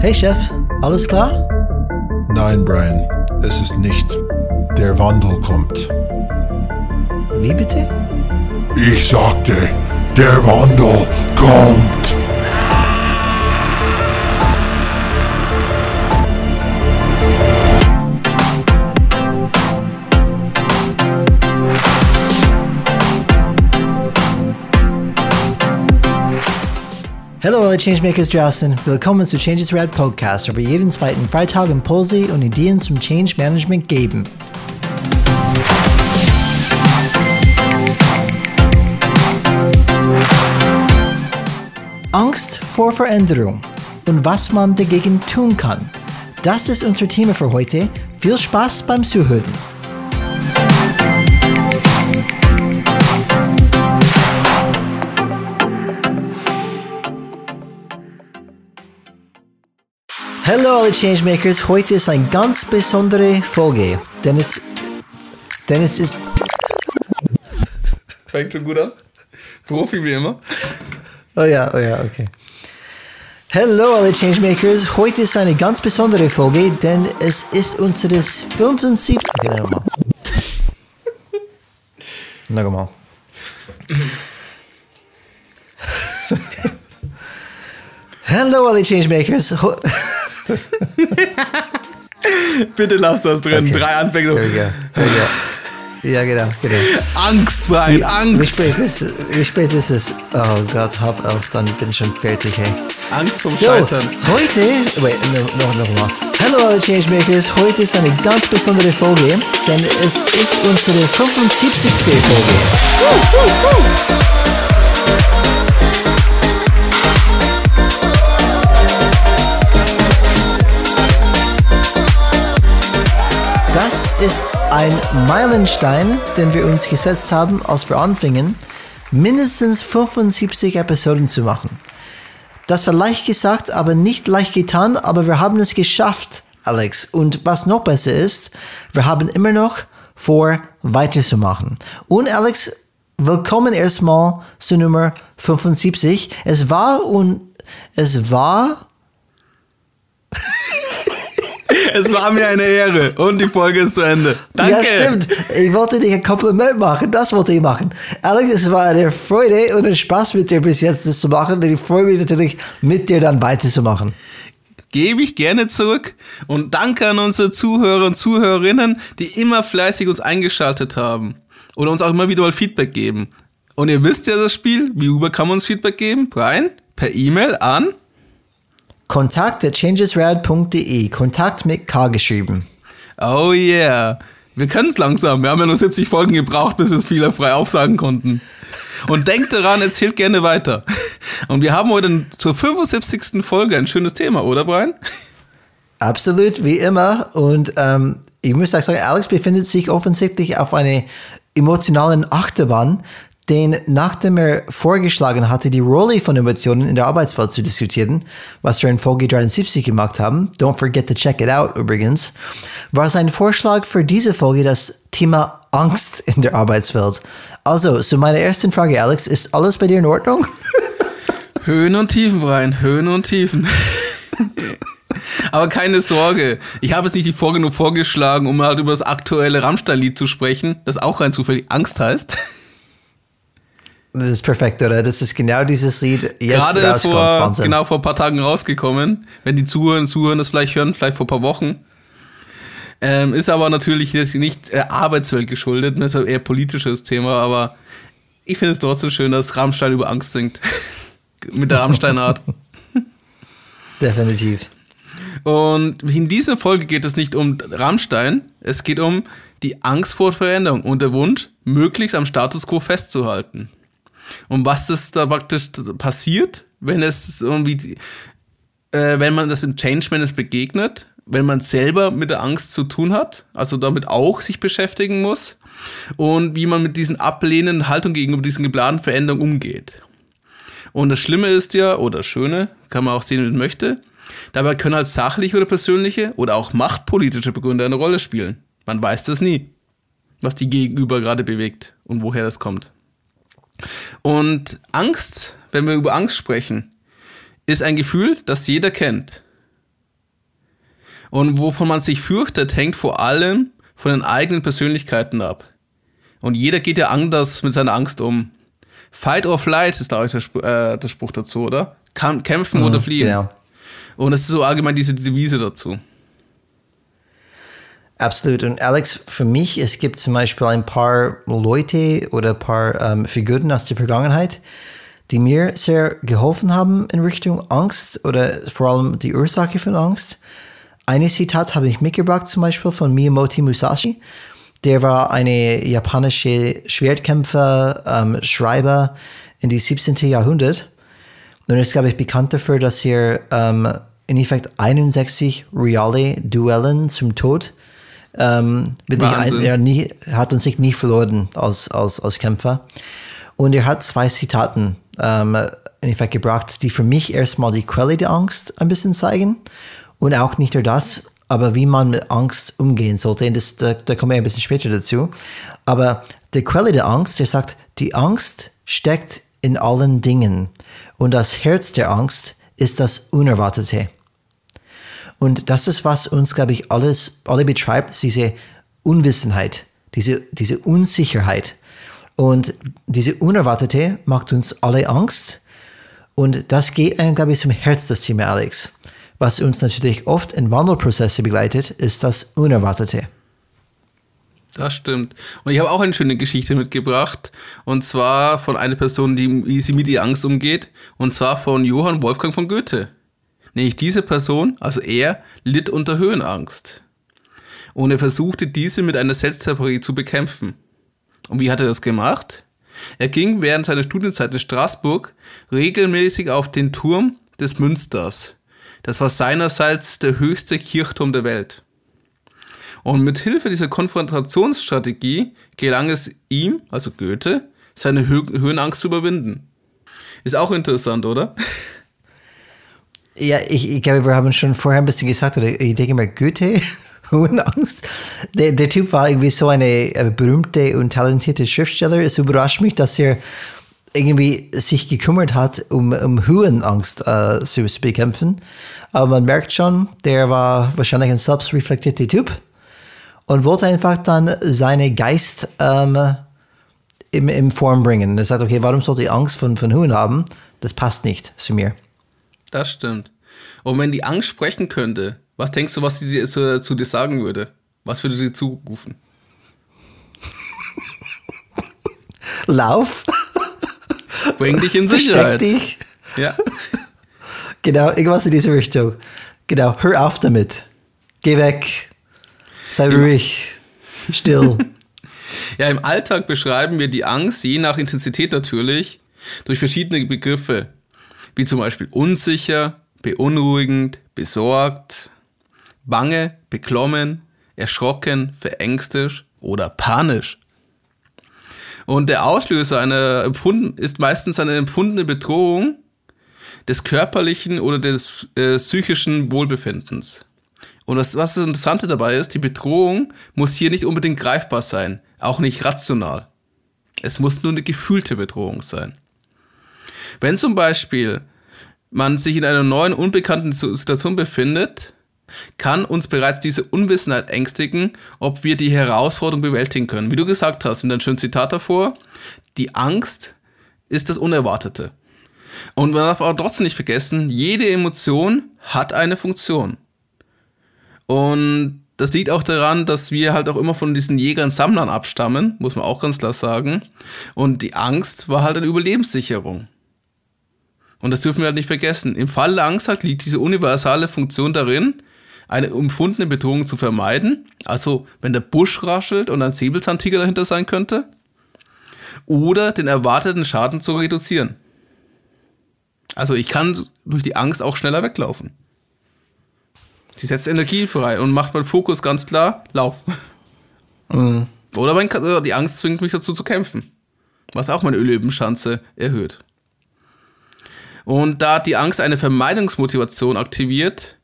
Hey Chef, alles klar? Nein, Brian, es ist nicht. Der Wandel kommt. Wie bitte? Ich sagte, der Wandel kommt. Hallo alle Changemakers draußen, willkommen zu Changes Rad Podcast, wo wir jeden zweiten Freitag Impulse und Ideen zum Change Management geben. Angst vor Veränderung und was man dagegen tun kann. Das ist unser Thema für heute. Viel Spaß beim Zuhören. Hallo alle Changemakers, heute ist eine ganz besondere Folge, denn es, denn es ist, Fängt schon gut an. Profi wie immer. oh ja, oh ja, okay. Hallo alle Changemakers, heute ist eine ganz besondere Folge, denn es ist unseres 75. Okay, nochmal. Nochmal. Hallo alle Changemakers. Bitte lass das drin. Okay. Drei Anfänge. Here we go. Here we go. Ja, genau, genau. Angst, Brian, Wie Angst. spät ist es? Wie spät ist es? Oh Gott, halb elf, dann bin ich schon fertig, hey. Angst vom So, Scheitern. heute, wait, no, noch, noch mal. Hallo alle Changemakers, heute ist eine ganz besondere Folge, denn es ist unsere 75. Folge. Das ist ein Meilenstein, den wir uns gesetzt haben, als wir anfingen, mindestens 75 Episoden zu machen. Das war leicht gesagt, aber nicht leicht getan, aber wir haben es geschafft, Alex. Und was noch besser ist, wir haben immer noch vor, weiterzumachen. Und Alex, willkommen erstmal zu Nummer 75. Es war und es war Es war mir eine Ehre. Und die Folge ist zu Ende. Danke. Ja, stimmt. Ich wollte dir ein Kompliment machen. Das wollte ich machen. Alex, es war eine Freude und ein Spaß mit dir bis jetzt, das zu machen. Und ich freue mich natürlich, mit dir dann weiterzumachen. Gebe ich gerne zurück. Und danke an unsere Zuhörer und Zuhörerinnen, die immer fleißig uns eingeschaltet haben. Oder uns auch immer wieder mal Feedback geben. Und ihr wisst ja das Spiel. Wie über kann man uns Feedback geben? Brian? Per E-Mail an? Kontakt at changesrad.de. Kontakt mit K geschrieben. Oh yeah. Wir können es langsam. Wir haben ja nur 70 Folgen gebraucht, bis wir es fehlerfrei aufsagen konnten. Und denkt daran, erzählt gerne weiter. Und wir haben heute zur 75. Folge ein schönes Thema, oder Brian? Absolut, wie immer. Und ähm, ich muss auch sagen, Alex befindet sich offensichtlich auf einer emotionalen Achterbahn, denn nachdem er vorgeschlagen hatte, die Rolle von Emotionen in der Arbeitswelt zu diskutieren, was wir in Folge 73 gemacht haben, don't forget to check it out übrigens, war sein Vorschlag für diese Folge das Thema Angst in der Arbeitswelt. Also, zu meiner ersten Frage, Alex, ist alles bei dir in Ordnung? Höhen und Tiefen, Brian. Höhen und Tiefen. Aber keine Sorge. Ich habe es nicht die Folge nur vorgeschlagen, um halt über das aktuelle Rammstein-Lied zu sprechen, das auch rein zufällig Angst heißt. Das ist perfekt, oder? Das ist genau dieses Lied jetzt Gerade rauskommt. vor, Wahnsinn. genau vor ein paar Tagen rausgekommen. Wenn die Zuhörer und Zuhörer das vielleicht hören, vielleicht vor ein paar Wochen. Ähm, ist aber natürlich nicht äh, Arbeitswelt geschuldet, das ist eher politisches Thema, aber ich finde es trotzdem schön, dass Rammstein über Angst singt. Mit der Rammstein-Art. Definitiv. Und in dieser Folge geht es nicht um Rammstein, es geht um die Angst vor Veränderung und der Wunsch, möglichst am Status quo festzuhalten. Und was das da praktisch passiert, wenn es irgendwie, äh, wenn man das im Change Management begegnet, wenn man selber mit der Angst zu tun hat, also damit auch sich beschäftigen muss und wie man mit diesen ablehnenden Haltungen gegenüber diesen geplanten Veränderungen umgeht. Und das Schlimme ist ja, oder das Schöne, kann man auch sehen, wie man möchte, dabei können halt sachliche oder persönliche oder auch machtpolitische Begründe eine Rolle spielen. Man weiß das nie, was die Gegenüber gerade bewegt und woher das kommt. Und Angst, wenn wir über Angst sprechen, ist ein Gefühl, das jeder kennt. Und wovon man sich fürchtet, hängt vor allem von den eigenen Persönlichkeiten ab. Und jeder geht ja anders mit seiner Angst um. Fight or flight ist, glaube ich, der, Sp äh, der Spruch dazu, oder? Kämpfen mhm, oder fliehen. Genau. Und das ist so allgemein diese Devise dazu. Absolut. Und Alex, für mich, es gibt zum Beispiel ein paar Leute oder ein paar ähm, Figuren aus der Vergangenheit, die mir sehr geholfen haben in Richtung Angst oder vor allem die Ursache von Angst. Eine Zitat habe ich mitgebracht, zum Beispiel von Miyamoto Musashi. Der war eine japanische Schwertkämpfer, ähm, Schreiber in die 17. Jahrhundert. Und er ist, glaube ich, bekannt dafür, dass er ähm, in Effekt 61 reale Duellen zum Tod ähm, ein, er nie, hat uns sich nie verloren als, als, als Kämpfer. Und er hat zwei Zitaten ähm, in Effekt gebracht, die für mich erstmal die Quelle der Angst ein bisschen zeigen und auch nicht nur das, aber wie man mit Angst umgehen sollte. Und das, da, da kommen wir ein bisschen später dazu. Aber die Quelle der Angst, er sagt, die Angst steckt in allen Dingen und das Herz der Angst ist das Unerwartete. Und das ist, was uns, glaube ich, alles, alle betreibt, diese Unwissenheit, diese, diese Unsicherheit. Und diese Unerwartete macht uns alle Angst. Und das geht, glaube ich, zum Herz des Thema, Alex. Was uns natürlich oft in Wandelprozesse begleitet, ist das Unerwartete. Das stimmt. Und ich habe auch eine schöne Geschichte mitgebracht. Und zwar von einer Person, die wie sie mit ihr Angst umgeht. Und zwar von Johann Wolfgang von Goethe. Nämlich diese Person, also er, litt unter Höhenangst. Und er versuchte diese mit einer Selbsttherapie zu bekämpfen. Und wie hat er das gemacht? Er ging während seiner Studienzeit in Straßburg regelmäßig auf den Turm des Münsters. Das war seinerseits der höchste Kirchturm der Welt. Und mit Hilfe dieser Konfrontationsstrategie gelang es ihm, also Goethe, seine Hö Höhenangst zu überwinden. Ist auch interessant, oder? Ja, ich, ich glaube, wir haben schon vorher ein bisschen gesagt, oder ich denke mal, Goethe, Höhenangst. Der, der Typ war irgendwie so eine berühmte und talentierte Schriftsteller. Es überrascht mich, dass er irgendwie sich gekümmert hat, um, um Höhenangst äh, zu bekämpfen. Aber man merkt schon, der war wahrscheinlich ein selbstreflektierter Typ und wollte einfach dann seine Geist ähm, in, in Form bringen. Er sagt, okay, warum sollte ich Angst von, von Höhen haben? Das passt nicht zu mir. Das stimmt. Und wenn die Angst sprechen könnte, was denkst du, was sie zu, zu dir sagen würde? Was würde sie zurufen? Lauf. Bring dich in Sicherheit. dich. Ja. Genau, irgendwas in diese Richtung. Genau, hör auf damit. Geh weg. Sei ruhig. Still. Ja, im Alltag beschreiben wir die Angst, je nach Intensität natürlich, durch verschiedene Begriffe, wie zum Beispiel unsicher, beunruhigend, besorgt, bange, beklommen, erschrocken, verängstigt oder panisch. Und der Auslöser einer empfunden, ist meistens eine empfundene Bedrohung des körperlichen oder des äh, psychischen Wohlbefindens. Und das, was das Interessante dabei ist, die Bedrohung muss hier nicht unbedingt greifbar sein, auch nicht rational. Es muss nur eine gefühlte Bedrohung sein. Wenn zum Beispiel man sich in einer neuen, unbekannten Situation befindet, kann uns bereits diese Unwissenheit ängstigen, ob wir die Herausforderung bewältigen können. Wie du gesagt hast, in deinem schönen Zitat davor, die Angst ist das Unerwartete. Und man darf auch trotzdem nicht vergessen, jede Emotion hat eine Funktion. Und das liegt auch daran, dass wir halt auch immer von diesen Jägern, Sammlern abstammen, muss man auch ganz klar sagen. Und die Angst war halt eine Überlebenssicherung. Und das dürfen wir halt nicht vergessen. Im Fall der Angst halt liegt diese universale Funktion darin, eine empfundene Bedrohung zu vermeiden. Also, wenn der Busch raschelt und ein Säbelzahntiger dahinter sein könnte. Oder den erwarteten Schaden zu reduzieren. Also, ich kann durch die Angst auch schneller weglaufen. Sie setzt Energie frei und macht meinen Fokus ganz klar, lauf. Mhm. Oder mein, die Angst zwingt mich dazu zu kämpfen. Was auch meine Überlebenschance erhöht. Und da die Angst eine Vermeidungsmotivation aktiviert,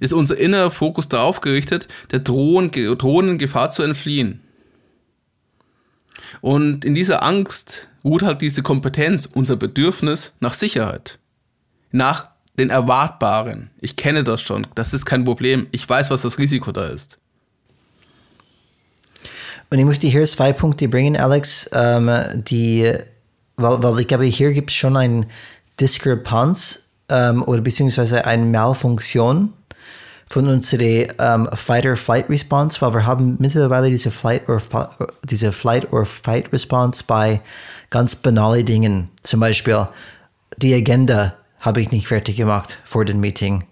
ist unser innerer Fokus darauf gerichtet, der drohenden Gefahr zu entfliehen. Und in dieser Angst ruht halt diese Kompetenz, unser Bedürfnis nach Sicherheit, nach den Erwartbaren. Ich kenne das schon. Das ist kein Problem. Ich weiß, was das Risiko da ist. Und ich möchte hier zwei Punkte bringen, Alex, ähm, die, weil, weil ich glaube, hier gibt es schon eine Diskrepanz ähm, oder beziehungsweise eine Malfunktion von unserer ähm, Fight-or-Flight-Response, weil wir haben mittlerweile diese Flight- or, diese Flight or Fight-Response bei ganz banalen Dingen. Zum Beispiel die Agenda habe ich nicht fertig gemacht vor dem Meeting.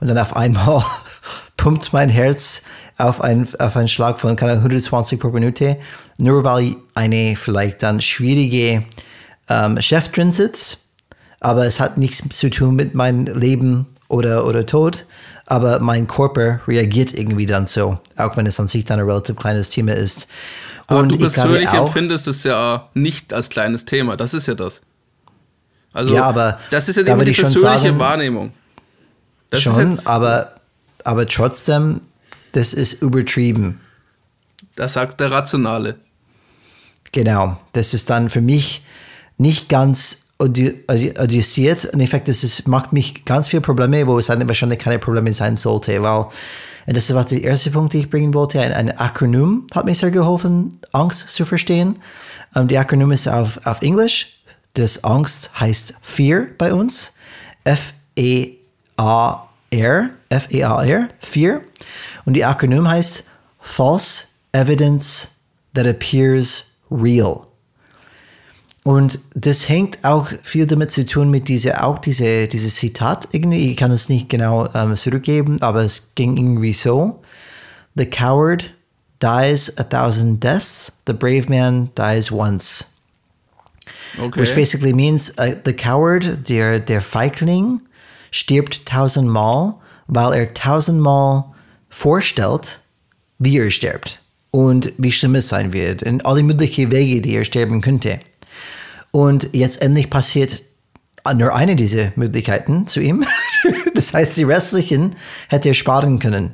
Und dann auf einmal pumpt mein Herz auf, ein, auf einen Schlag von 120 pro Minute, nur weil eine vielleicht dann schwierige ähm, Chef drin sitzt. Aber es hat nichts zu tun mit meinem Leben oder, oder Tod. Aber mein Körper reagiert irgendwie dann so, auch wenn es an sich dann ein relativ kleines Thema ist. Und Aber du persönlich auch, empfindest es ja nicht als kleines Thema. Das ist ja das. Also, ja, aber das ist ja immer die persönliche sagen, Wahrnehmung. Das schon, aber, aber trotzdem, das ist übertrieben. Das sagt der Rationale. Genau, das ist dann für mich nicht ganz adjustiert. In Effekt, das ist, macht mich ganz viele Probleme, wo es wahrscheinlich keine Probleme sein sollte, weil und das war der erste Punkt, den ich bringen wollte. Ein, ein Akronym hat mir sehr geholfen, Angst zu verstehen. Um, die Akronym ist auf, auf Englisch. Das Angst heißt Fear bei uns. F-E-A-R. F-E-A-R. Fear. Und die Akronym heißt False Evidence that Appears Real. Und das hängt auch viel damit zu tun mit dieser, auch diese, dieses Zitat irgendwie. Ich kann es nicht genau ähm, zurückgeben, aber es ging irgendwie so. The coward dies a thousand deaths, the brave man dies once. Okay. Which basically means uh, the coward, der, der Feigling, stirbt tausendmal, weil er tausendmal vorstellt, wie er stirbt und wie schlimm es sein wird und alle möglichen Wege, die er sterben könnte. Und jetzt endlich passiert nur eine dieser Möglichkeiten zu ihm. das heißt, die restlichen hätte er sparen können.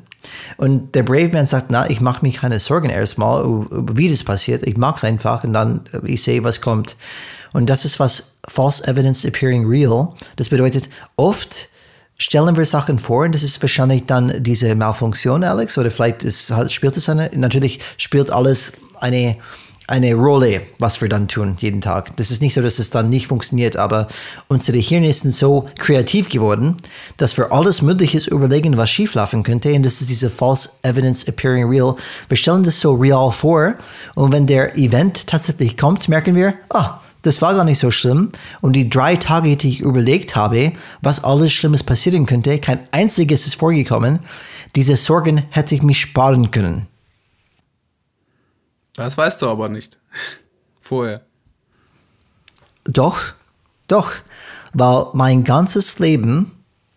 Und der Brave Man sagt, na, ich mache mir keine Sorgen erstmal, wie das passiert. Ich mache es einfach und dann äh, ich sehe, was kommt. Und das ist was False Evidence Appearing Real. Das bedeutet, oft stellen wir Sachen vor und das ist wahrscheinlich dann diese Malfunktion, Alex, oder vielleicht ist, spielt es eine, natürlich spielt alles eine eine Rolle, was wir dann tun jeden Tag. Das ist nicht so, dass es dann nicht funktioniert, aber unsere Hirne sind so kreativ geworden, dass wir alles Mögliche überlegen, was schieflaufen könnte. Und das ist diese False Evidence Appearing Real. Wir stellen das so real vor und wenn der Event tatsächlich kommt, merken wir, ah, das war gar nicht so schlimm. Und die drei Tage, die ich überlegt habe, was alles Schlimmes passieren könnte, kein einziges ist vorgekommen. Diese Sorgen hätte ich mich sparen können. Das weißt du aber nicht. Vorher. Doch, doch, weil mein ganzes Leben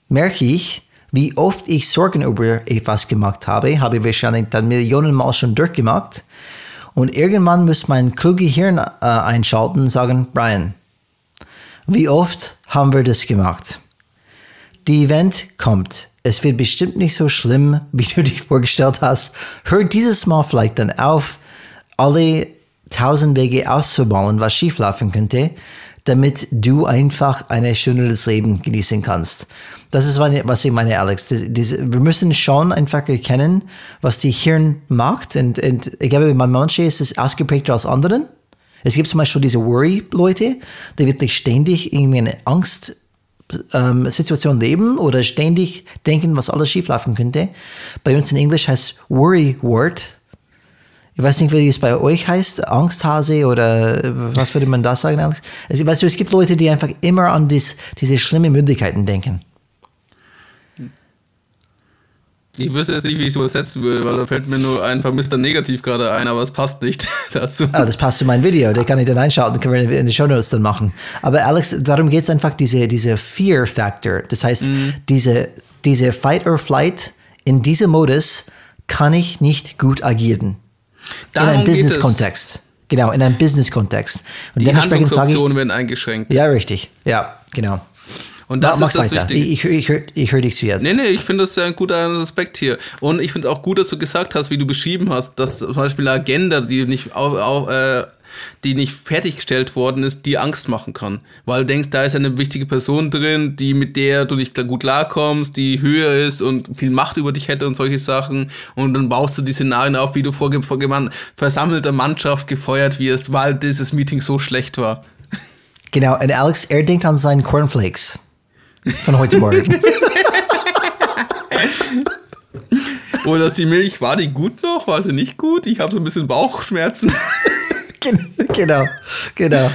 merke ich, wie oft ich Sorgen über etwas gemacht habe, habe ich wahrscheinlich dann Millionenmal schon durchgemacht. Und irgendwann muss mein kluge Hirn äh, einschalten und sagen, Brian, wie oft haben wir das gemacht? Die Event kommt. Es wird bestimmt nicht so schlimm, wie du dich vorgestellt hast. Hör dieses Mal vielleicht dann auf, alle tausend Wege auszubauen, was schieflaufen könnte, damit du einfach ein schöneres Leben genießen kannst. Das ist, was ich meine, Alex. Wir müssen schon einfach erkennen, was die Hirn macht. Und, und ich glaube, bei manchen ist es ausgeprägter als anderen. Es gibt zum Beispiel diese Worry-Leute, die wirklich ständig irgendwie eine Angst ähm, Situation leben oder ständig denken, was alles schieflaufen könnte. Bei uns in Englisch heißt Worry Word ich weiß nicht, wie es bei euch heißt, Angsthase oder was würde man da sagen, Alex? Also, weißt du, es gibt Leute, die einfach immer an dies, diese schlimmen Möglichkeiten denken. Ich wüsste jetzt nicht, wie ich es übersetzen würde, weil da fällt mir nur ein Mr. Negativ gerade ein, aber es passt nicht dazu. Ah, das passt zu meinem Video, da kann ich dann einschalten, können wir in die Show Notes dann machen. Aber Alex, darum geht es einfach, diese, diese Fear-Factor. Das heißt, mhm. diese, diese Fight-or-Flight, in diesem Modus kann ich nicht gut agieren. Darum in einem Business-Kontext. Genau, in einem Business-Kontext. Und Die Handlungsoptionen werden eingeschränkt. Ja, richtig. Ja, genau. Und das Mach ist das weiter. Wichtige. Ich, ich, ich, ich höre dich zuerst. Nee, nee, ich finde das ja ein guter Aspekt hier. Und ich finde es auch gut, dass du gesagt hast, wie du beschrieben hast, dass zum Beispiel eine Agenda, die nicht auf, auf, äh, die nicht fertiggestellt worden ist, die Angst machen kann. Weil du denkst, da ist eine wichtige Person drin, die mit der du nicht gut klarkommst, die höher ist und viel Macht über dich hätte und solche Sachen. Und dann baust du die Szenarien auf, wie du vor, vor versammelter Mannschaft gefeuert wirst, weil dieses Meeting so schlecht war. Genau, und Alex, er denkt an seinen Cornflakes von heute Morgen. Oder dass die Milch, war die gut noch? War sie nicht gut? Ich habe so ein bisschen Bauchschmerzen. genau, genau.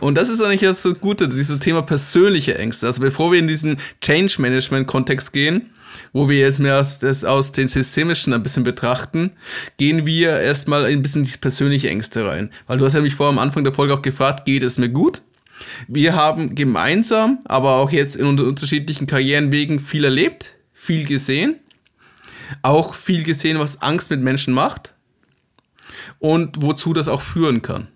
Und das ist eigentlich das Gute, dieses Thema persönliche Ängste. Also bevor wir in diesen Change Management Kontext gehen, wo wir jetzt mehr aus, das aus den systemischen ein bisschen betrachten, gehen wir erstmal ein bisschen in die persönliche Ängste rein. Weil du hast ja mich vor am Anfang der Folge auch gefragt, geht es mir gut? Wir haben gemeinsam, aber auch jetzt in unterschiedlichen Karrierenwegen viel erlebt, viel gesehen auch viel gesehen, was Angst mit Menschen macht und wozu das auch führen kann.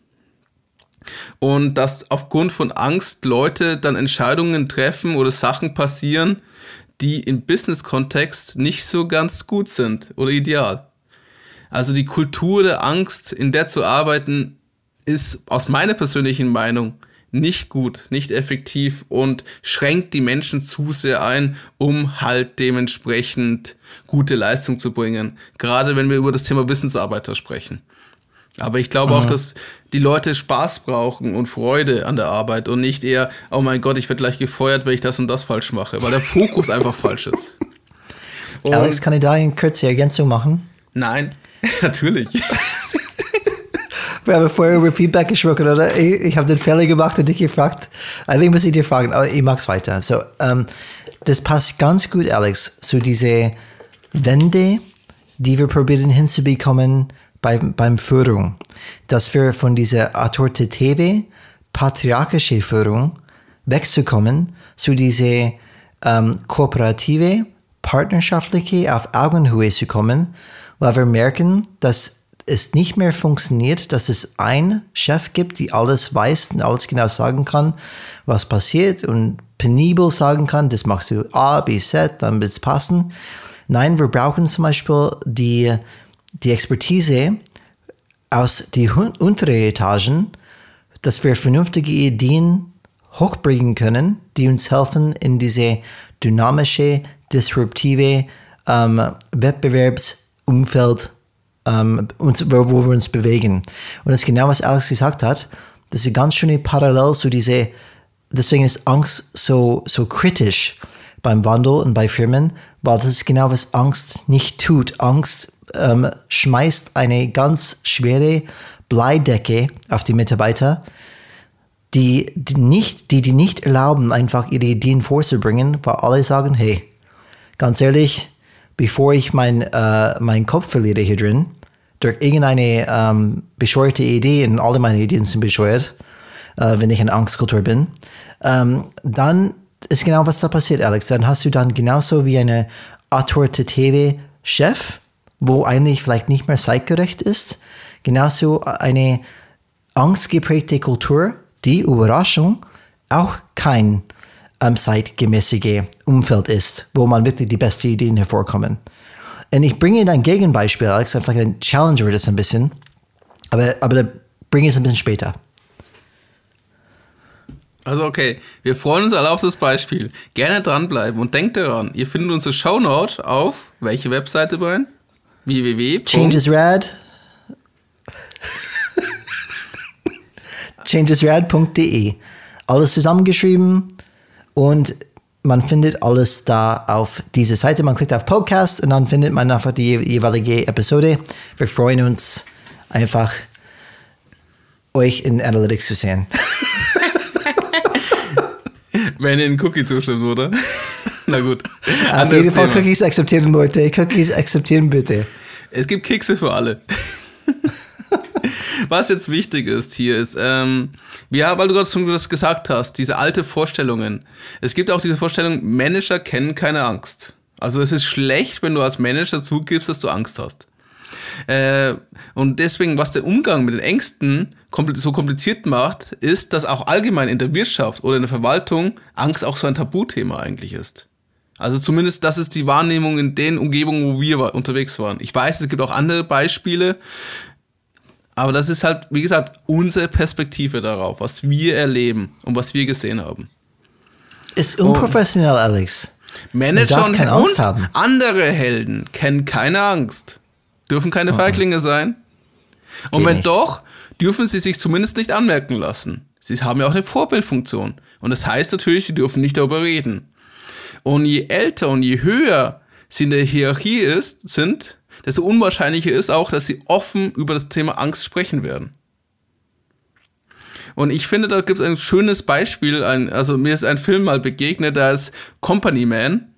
Und dass aufgrund von Angst Leute dann Entscheidungen treffen oder Sachen passieren, die im Business-Kontext nicht so ganz gut sind oder ideal. Also die Kultur der Angst, in der zu arbeiten, ist aus meiner persönlichen Meinung nicht gut, nicht effektiv und schränkt die Menschen zu sehr ein, um halt dementsprechend gute Leistung zu bringen. Gerade wenn wir über das Thema Wissensarbeiter sprechen. Aber ich glaube Aha. auch, dass die Leute Spaß brauchen und Freude an der Arbeit und nicht eher, oh mein Gott, ich werde gleich gefeuert, wenn ich das und das falsch mache, weil der Fokus einfach falsch ist. Und Alex, kann ich da eine kurze Ergänzung machen? Nein, natürlich. Wir haben vorher über Feedback gesprochen, oder? Ich, ich habe den Fehler gemacht und dich gefragt. Eigentlich muss ich dir fragen, aber ich mag es weiter. So, ähm, das passt ganz gut, Alex, zu diese Wende, die wir probieren hinzubekommen bei, beim Führung. Dass wir von dieser autoritative, patriarchische Führung wegzukommen zu dieser ähm, kooperative, partnerschaftliche, auf Augenhöhe zu kommen, weil wir merken, dass es nicht mehr funktioniert, dass es ein Chef gibt, die alles weiß und alles genau sagen kann, was passiert und penibel sagen kann, das machst du A, B, Z, dann wird es passen. Nein, wir brauchen zum Beispiel die, die Expertise aus den unteren Etagen, dass wir vernünftige Ideen hochbringen können, die uns helfen, in diese dynamische, disruptive ähm, Wettbewerbsumfeld ähm, uns, wo, wo, wir uns bewegen. Und das ist genau, was Alex gesagt hat. Das ist eine ganz schöne Parallel zu diese, deswegen ist Angst so, so kritisch beim Wandel und bei Firmen, weil das ist genau, was Angst nicht tut. Angst ähm, schmeißt eine ganz schwere Bleidecke auf die Mitarbeiter, die, die, nicht, die, die nicht erlauben, einfach ihre Ideen vorzubringen, weil alle sagen, hey, ganz ehrlich, bevor ich meinen äh, mein Kopf verliere hier drin, durch irgendeine ähm, bescheuerte Idee, und alle meine Ideen sind bescheuert, äh, wenn ich in Angstkultur bin, ähm, dann ist genau was da passiert, Alex. Dann hast du dann genauso wie eine autoritative Chef, wo eigentlich vielleicht nicht mehr zeitgerecht ist, genauso eine angstgeprägte Kultur, die Überraschung auch kein ähm, zeitgemäßige Umfeld ist, wo man wirklich die besten Ideen hervorkommen. Und ich bringe Ihnen ein Gegenbeispiel, Alex, vielleicht ein Challenger das ein bisschen, aber, aber da bringe ich es ein bisschen später. Also okay, wir freuen uns alle auf das Beispiel. Gerne dranbleiben und denkt daran, ihr findet unsere Shownote auf welche Webseite, Brian? Www. Changesrad. changesrad.de. Alles zusammengeschrieben und man findet alles da auf dieser Seite. Man klickt auf Podcast und dann findet man einfach die jeweilige Episode. Wir freuen uns einfach, euch in Analytics zu sehen. Wenn ihr den Cookie zustimmt, oder? Na gut. Auf jeden Fall Cookies akzeptieren, Leute. Cookies akzeptieren bitte. Es gibt Kekse für alle. Was jetzt wichtig ist hier ist, ähm, ja, weil du gerade schon das gesagt hast, diese alte Vorstellungen. Es gibt auch diese Vorstellung, Manager kennen keine Angst. Also es ist schlecht, wenn du als Manager zugibst, dass du Angst hast. Äh, und deswegen, was der Umgang mit den Ängsten so kompliziert macht, ist, dass auch allgemein in der Wirtschaft oder in der Verwaltung Angst auch so ein Tabuthema eigentlich ist. Also zumindest das ist die Wahrnehmung in den Umgebungen, wo wir unterwegs waren. Ich weiß, es gibt auch andere Beispiele, Aber das ist halt, wie gesagt, unsere Perspektive darauf, was wir erleben und was wir gesehen haben. Ist unprofessionell, Alex. Manager und, und andere Helden kennen keine Angst. Dürfen keine Feiglinge sein. Und Geht wenn nicht. doch, dürfen sie sich zumindest nicht anmerken lassen. Sie haben ja auch eine Vorbildfunktion. Und das heißt natürlich, sie dürfen nicht darüber reden. Und je älter und je höher sie in der Hierarchie ist, sind, desto unwahrscheinlicher ist auch, dass sie offen über das Thema Angst sprechen werden. Und ich finde, da gibt es ein schönes Beispiel. Ein, also mir ist ein Film mal begegnet, da ist Company Man.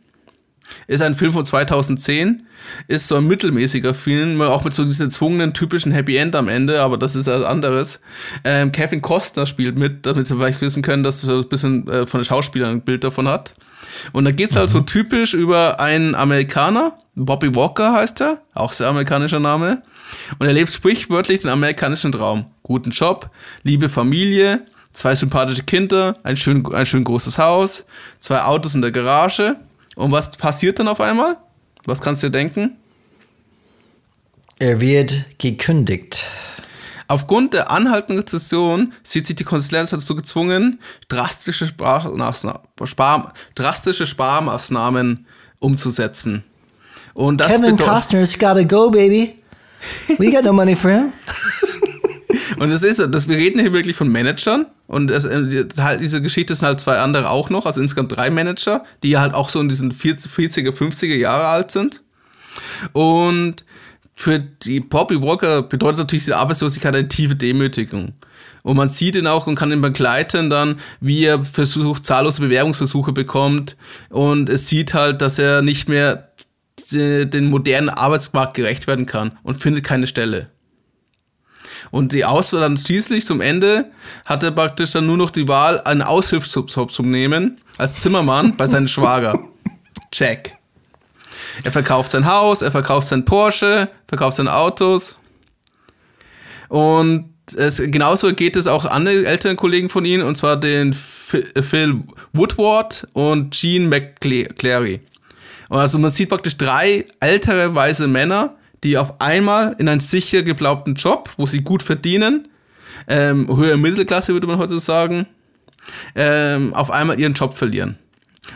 Ist ein Film von 2010. Ist so ein mittelmäßiger Film, auch mit so diesem erzwungenen typischen Happy End am Ende, aber das ist was anderes. Ähm, Kevin Costner spielt mit, damit sie vielleicht wissen können, dass er ein bisschen äh, von den Schauspielern ein Bild davon hat. Und da geht's halt so typisch über einen Amerikaner, Bobby Walker heißt er, auch sehr amerikanischer Name. Und er lebt sprichwörtlich den amerikanischen Traum. Guten Job, liebe Familie, zwei sympathische Kinder, ein schön, ein schön großes Haus, zwei Autos in der Garage. Und was passiert dann auf einmal? Was kannst du dir denken? Er wird gekündigt. Aufgrund der anhaltenden Rezession sieht sich die Konsistenz dazu gezwungen, drastische, Sparmaßnahmen, Spar, drastische Sparmaßnahmen umzusetzen. Und das Kevin Costner's gotta go, baby. We got no money for him. Und es ist so, dass wir reden hier wirklich von Managern und das, äh, halt diese Geschichte sind halt zwei andere auch noch, also insgesamt drei Manager, die halt auch so in diesen 40, 40er, 50er Jahre alt sind. Und für die Bobby Walker bedeutet natürlich diese Arbeitslosigkeit eine tiefe Demütigung. Und man sieht ihn auch und kann ihn begleiten dann, wie er versucht, zahllose Bewerbungsversuche bekommt. Und es sieht halt, dass er nicht mehr d- den modernen Arbeitsmarkt gerecht werden kann und findet keine Stelle. Und die Auswahl dann schließlich zum Ende hat er praktisch dann nur noch die Wahl, einen Aushilfsjob zu nehmen, als Zimmermann bei seinem Schwager. Check. Er verkauft sein Haus, er verkauft sein Porsche, verkauft seine Autos. Und es, genauso geht es auch anderen älteren Kollegen von ihm, und zwar den Phil Woodward und Gene McClary. Also man sieht praktisch drei ältere weiße Männer, die auf einmal in einen sicher geglaubten Job, wo sie gut verdienen, ähm, höhere Mittelklasse würde man heute sagen, ähm, auf einmal ihren Job verlieren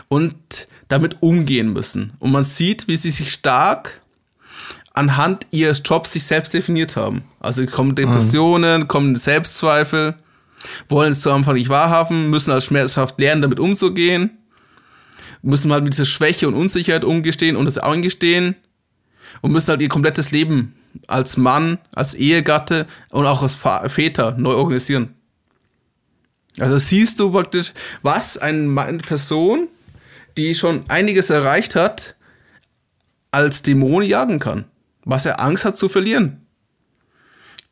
und damit umgehen müssen. Und man sieht, wie sie sich stark anhand ihres Jobs sich selbst definiert haben. Also kommen Depressionen, kommen Selbstzweifel, wollen es zu Anfang nicht wahrhaben, müssen als schmerzhaft lernen, damit umzugehen, müssen halt mit dieser Schwäche und Unsicherheit umgestehen und das eingestehen und müssen halt ihr komplettes Leben als Mann, als Ehegatte und auch als Väter neu organisieren. Also siehst du praktisch, was eine Person, die schon einiges erreicht hat, als Dämon jagen kann. Was er Angst hat zu verlieren.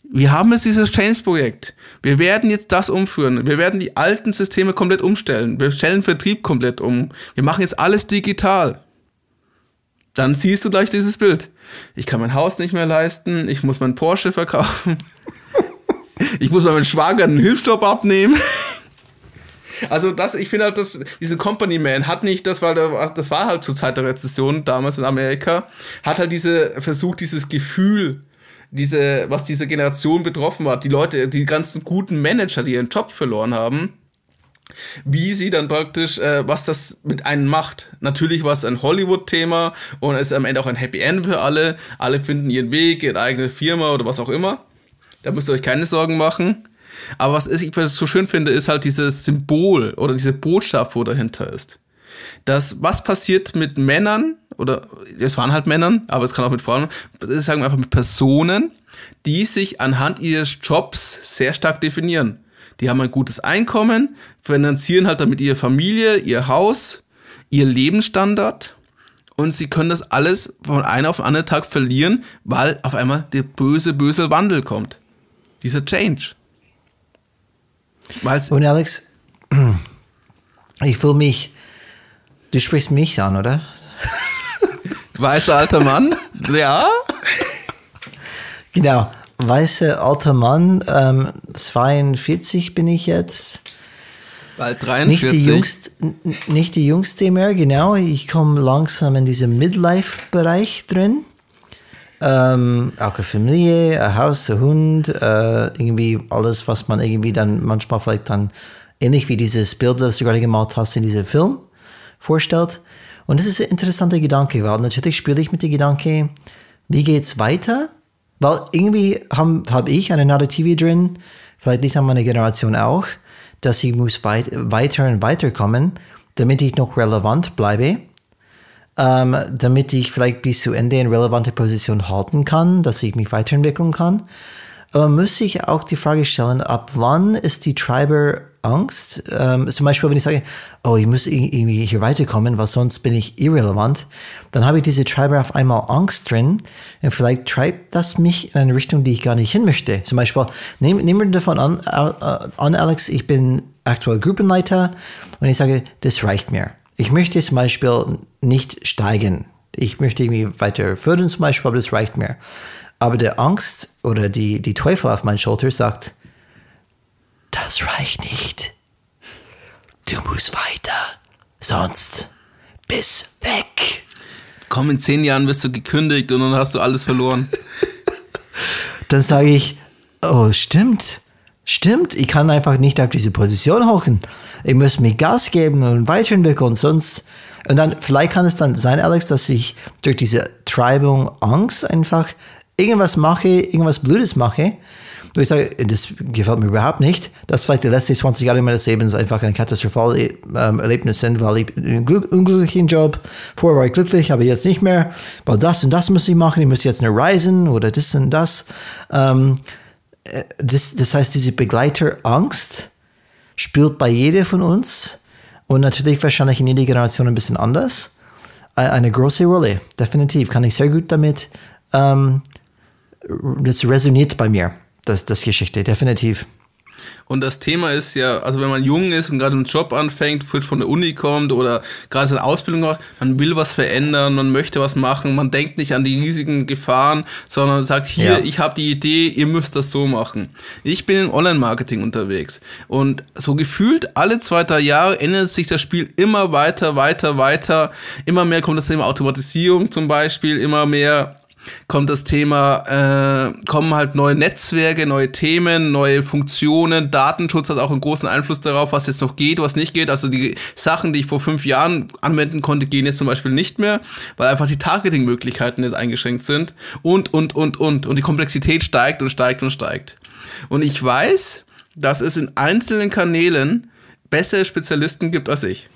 Wir haben jetzt dieses Change-Projekt. Wir werden jetzt das umführen. Wir werden die alten Systeme komplett umstellen. Wir stellen Vertrieb komplett um. Wir machen jetzt alles digital. Dann siehst du gleich dieses Bild. Ich kann mein Haus nicht mehr leisten. Ich muss meinen Porsche verkaufen. Ich muss meinem Schwager einen Hilfsjob abnehmen. Also das, ich finde halt, dass diese Company Man hat nicht, das war, der- das war halt zur Zeit der Rezession damals in Amerika, hat halt diese versucht, dieses Gefühl, diese, was diese Generation betroffen hat, die Leute, die ganzen guten Manager, die ihren Job verloren haben, wie sie dann praktisch, äh, was das mit einem macht. Natürlich war es ein Hollywood-Thema und es ist am Ende auch ein Happy End für alle. Alle finden ihren Weg, ihre eigene Firma oder was auch immer. Da müsst ihr euch keine Sorgen machen. Aber was ich so schön finde, ist halt dieses Symbol oder diese Botschaft, wo dahinter ist. Das, was passiert mit Männern, oder es waren halt Männern, aber es kann auch mit Frauen, sagen wir einfach mit Personen, die sich anhand ihres Jobs sehr stark definieren. Die haben ein gutes Einkommen, finanzieren halt damit ihre Familie, ihr Haus, ihr Lebensstandard und sie können das alles von einem auf den anderen Tag verlieren, weil auf einmal der böse, böse Wandel kommt. Dieser Change. Weil es Und Alex, ich will mich. Du sprichst mich an, oder? weißer alter Mann, ja, Genau. Weißer alter Mann, ähm, 42 bin ich jetzt. bald Nicht 43. die, jüngst, nicht die jüngste mehr, genau. Ich komme langsam in diesem Midlife-Bereich drin. Ähm, auch eine Familie, ein Haus, ein Hund, äh, irgendwie alles, was man irgendwie dann manchmal vielleicht dann ähnlich wie dieses Bild, das du gerade gemalt hast in diesem Film vorstellt. Und das ist ein interessanter Gedanke, weil natürlich spiele ich mit dem Gedanke, wie geht's weiter? Weil irgendwie habe hab ich eine Narrative drin, vielleicht nicht an meine Generation auch, dass ich muss weit, weiter und weiterkommen, damit ich noch relevant bleibe ähm, damit ich vielleicht bis zu Ende in relevante Position halten kann, dass ich mich weiterentwickeln kann. Aber muss ich auch die Frage stellen, ab wann ist die Treiber Angst? Ähm, zum Beispiel, wenn ich sage, oh, ich muss irgendwie hier weiterkommen, weil sonst bin ich irrelevant, dann habe ich diese Treiber auf einmal Angst drin und vielleicht treibt das mich in eine Richtung, die ich gar nicht hin möchte. Zum Beispiel, nehmen nehm wir davon an, äh, an, Alex, ich bin aktuell Gruppenleiter und ich sage, das reicht mir. Ich möchte zum Beispiel nicht steigen. Ich möchte irgendwie weiter fördern zum Beispiel, aber das reicht mir. Aber der Angst oder die, die Teufel auf meinen Schulter sagt, das reicht nicht. Du musst weiter, sonst bis weg. Komm, in zehn Jahren wirst du gekündigt und dann hast du alles verloren. dann sage ich, oh, stimmt. Stimmt, ich kann einfach nicht auf diese Position hocken. Ich muss mir Gas geben und weiterentwickeln, sonst. Und dann, vielleicht kann es dann sein, Alex, dass ich durch diese Treibung Angst einfach irgendwas mache, irgendwas Blödes mache. Und ich sage, das gefällt mir überhaupt nicht. Das vielleicht die letzten 20 Jahre meines Lebens einfach ein katastrophales ähm, Erlebnis sind, weil ich einen unglücklichen Job, vorher war ich glücklich, aber jetzt nicht mehr, weil das und das muss ich machen, ich muss jetzt nur reisen oder das und das. Ähm, das, das heißt, diese Begleiterangst spielt bei jeder von uns und natürlich wahrscheinlich in jeder Generation ein bisschen anders eine große Rolle. Definitiv kann ich sehr gut damit. Ähm, das resoniert bei mir, das, das Geschichte, definitiv. Und das Thema ist ja, also wenn man jung ist und gerade einen Job anfängt, von der Uni kommt oder gerade seine Ausbildung macht, man will was verändern, man möchte was machen, man denkt nicht an die riesigen Gefahren, sondern sagt, hier, ja. ich habe die Idee, ihr müsst das so machen. Ich bin im Online-Marketing unterwegs und so gefühlt alle zwei, drei Jahre ändert sich das Spiel immer weiter, weiter, weiter. Immer mehr kommt das Thema Automatisierung zum Beispiel, immer mehr kommt das Thema, äh, kommen halt neue Netzwerke, neue Themen, neue Funktionen. Datenschutz hat auch einen großen Einfluss darauf, was jetzt noch geht, was nicht geht. Also die Sachen, die ich vor fünf Jahren anwenden konnte, gehen jetzt zum Beispiel nicht mehr, weil einfach die Targeting-Möglichkeiten jetzt eingeschränkt sind. Und, und, und, und. Und die Komplexität steigt und steigt und steigt. Und ich weiß, dass es in einzelnen Kanälen bessere Spezialisten gibt als ich.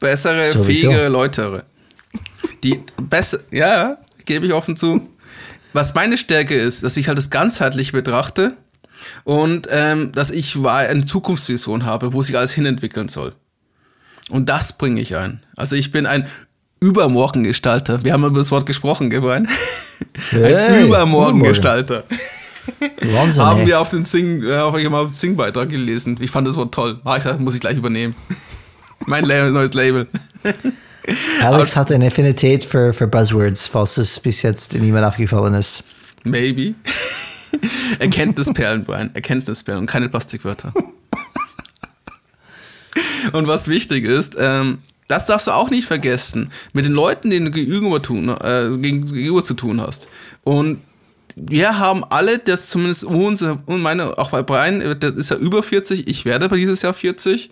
Bessere, Sowieso. fähigere Leute. Die besser, ja, gebe ich offen zu. Was meine Stärke ist, dass ich halt das ganzheitlich betrachte und ähm, dass ich eine Zukunftsvision habe, wo sich alles hinentwickeln soll. Und das bringe ich ein. Also ich bin ein Übermorgengestalter. Wir haben über das Wort gesprochen, Gebein. Hey, ein Übermorgengestalter. Wahnsinn, haben ey. wir auf den Sing, äh, auf, den Sing-Beitrag gelesen. Ich fand das Wort toll. Ah, ich dachte, muss ich gleich übernehmen. mein neues Label. Alex hat eine Affinität für, für Buzzwords, falls es bis jetzt niemand aufgefallen ist. Maybe. Erkenntnisperlen, Brian. Erkenntnisperlen und keine Plastikwörter. und was wichtig ist, ähm, das darfst du auch nicht vergessen. Mit den Leuten, denen du gegenüber, tun, äh, gegenüber zu tun hast. Und wir haben alle, das zumindest unsere, und meine, auch bei Brian, das ist ja über 40, ich werde dieses Jahr 40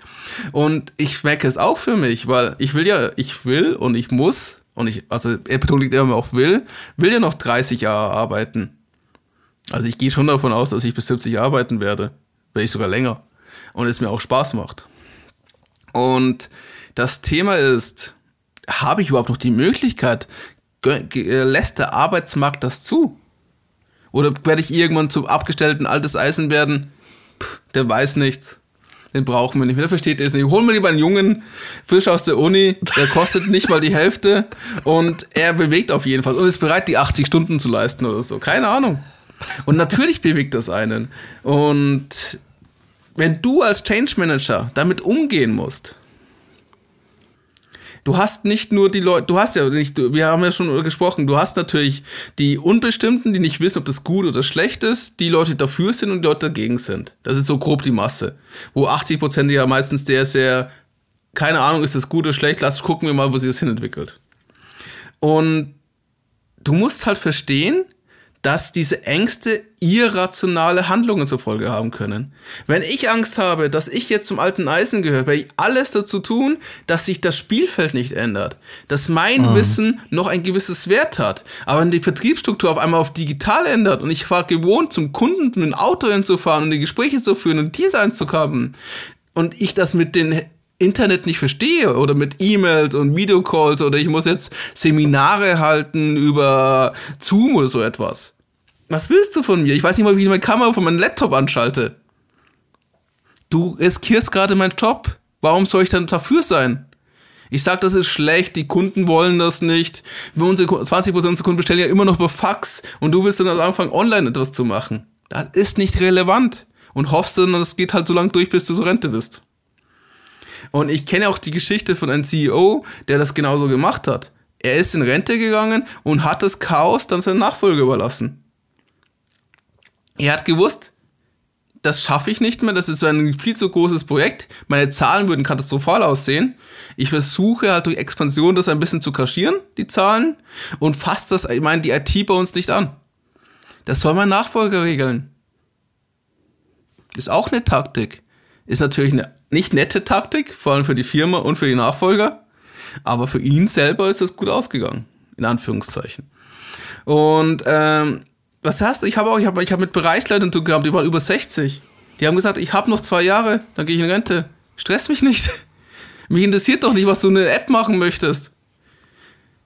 und ich merke es auch für mich, weil ich will ja, ich will und ich muss und ich, also er betont immer auf will, will ja noch 30 Jahre arbeiten. Also ich gehe schon davon aus, dass ich bis 70 arbeiten werde, wenn nicht sogar länger und es mir auch Spaß macht. Und das Thema ist, habe ich überhaupt noch die Möglichkeit, lässt der Arbeitsmarkt das zu? Oder werde ich irgendwann zum abgestellten altes Eisen werden? Puh, der weiß nichts. Den brauchen wir nicht mehr. Der versteht es nicht. Holen wir lieber einen jungen Fisch aus der Uni. Der kostet nicht mal die Hälfte. Und er bewegt auf jeden Fall. Und ist bereit, die 80 Stunden zu leisten oder so. Keine Ahnung. Und natürlich bewegt das einen. Und wenn du als Change Manager damit umgehen musst, du hast nicht nur die Leute, du hast ja nicht, wir haben ja schon gesprochen, du hast natürlich die Unbestimmten, die nicht wissen, ob das gut oder schlecht ist, die Leute dafür sind und die Leute dagegen sind. Das ist so grob die Masse. Wo 80 Prozent ja meistens der sehr, keine Ahnung, ist das gut oder schlecht, lass gucken wir mal, wo sich das hinentwickelt. Und du musst halt verstehen, dass diese Ängste irrationale Handlungen zur Folge haben können. Wenn ich Angst habe, dass ich jetzt zum alten Eisen gehöre, werde ich alles dazu tun, dass sich das Spielfeld nicht ändert, dass mein mhm. Wissen noch ein gewisses Wert hat. Aber wenn die Vertriebsstruktur auf einmal auf digital ändert und ich war gewohnt, zum Kunden mit dem Auto hinzufahren und die Gespräche zu führen und Deals einzukommen und ich das mit den Internet nicht verstehe oder mit E-Mails und Videocalls oder ich muss jetzt Seminare halten über Zoom oder so etwas. Was willst du von mir? Ich weiß nicht mal, wie ich meine Kamera von meinem Laptop anschalte. Du riskierst gerade meinen Job. Warum soll ich dann dafür sein? Ich sag, das ist schlecht, die Kunden wollen das nicht. Unsere 20% unserer Kunden bestellen ja immer noch über Fax und du willst dann anfangen, online etwas zu machen. Das ist nicht relevant. Und hoffst dann, das geht halt so lange durch, bis du zur Rente bist. Und ich kenne auch die Geschichte von einem CEO, der das genauso gemacht hat. Er ist in Rente gegangen und hat das Chaos dann seinem Nachfolger überlassen. Er hat gewusst, das schaffe ich nicht mehr, das ist ein viel zu großes Projekt. Meine Zahlen würden katastrophal aussehen. Ich versuche halt durch Expansion das ein bisschen zu kaschieren, die Zahlen, und fasst das, ich meine, die IT bei uns nicht an. Das soll mein Nachfolger regeln. Ist auch eine Taktik. Ist natürlich eine nicht nette Taktik, vor allem für die Firma und für die Nachfolger. Aber für ihn selber ist das gut ausgegangen. In Anführungszeichen. Und ähm, was hast du? Ich habe auch, ich habe ich hab mit Bereichsleitern zu gehabt, die waren über 60. Die haben gesagt, ich habe noch zwei Jahre, dann gehe ich in Rente. Stress mich nicht. Mich interessiert doch nicht, was du in der App machen möchtest.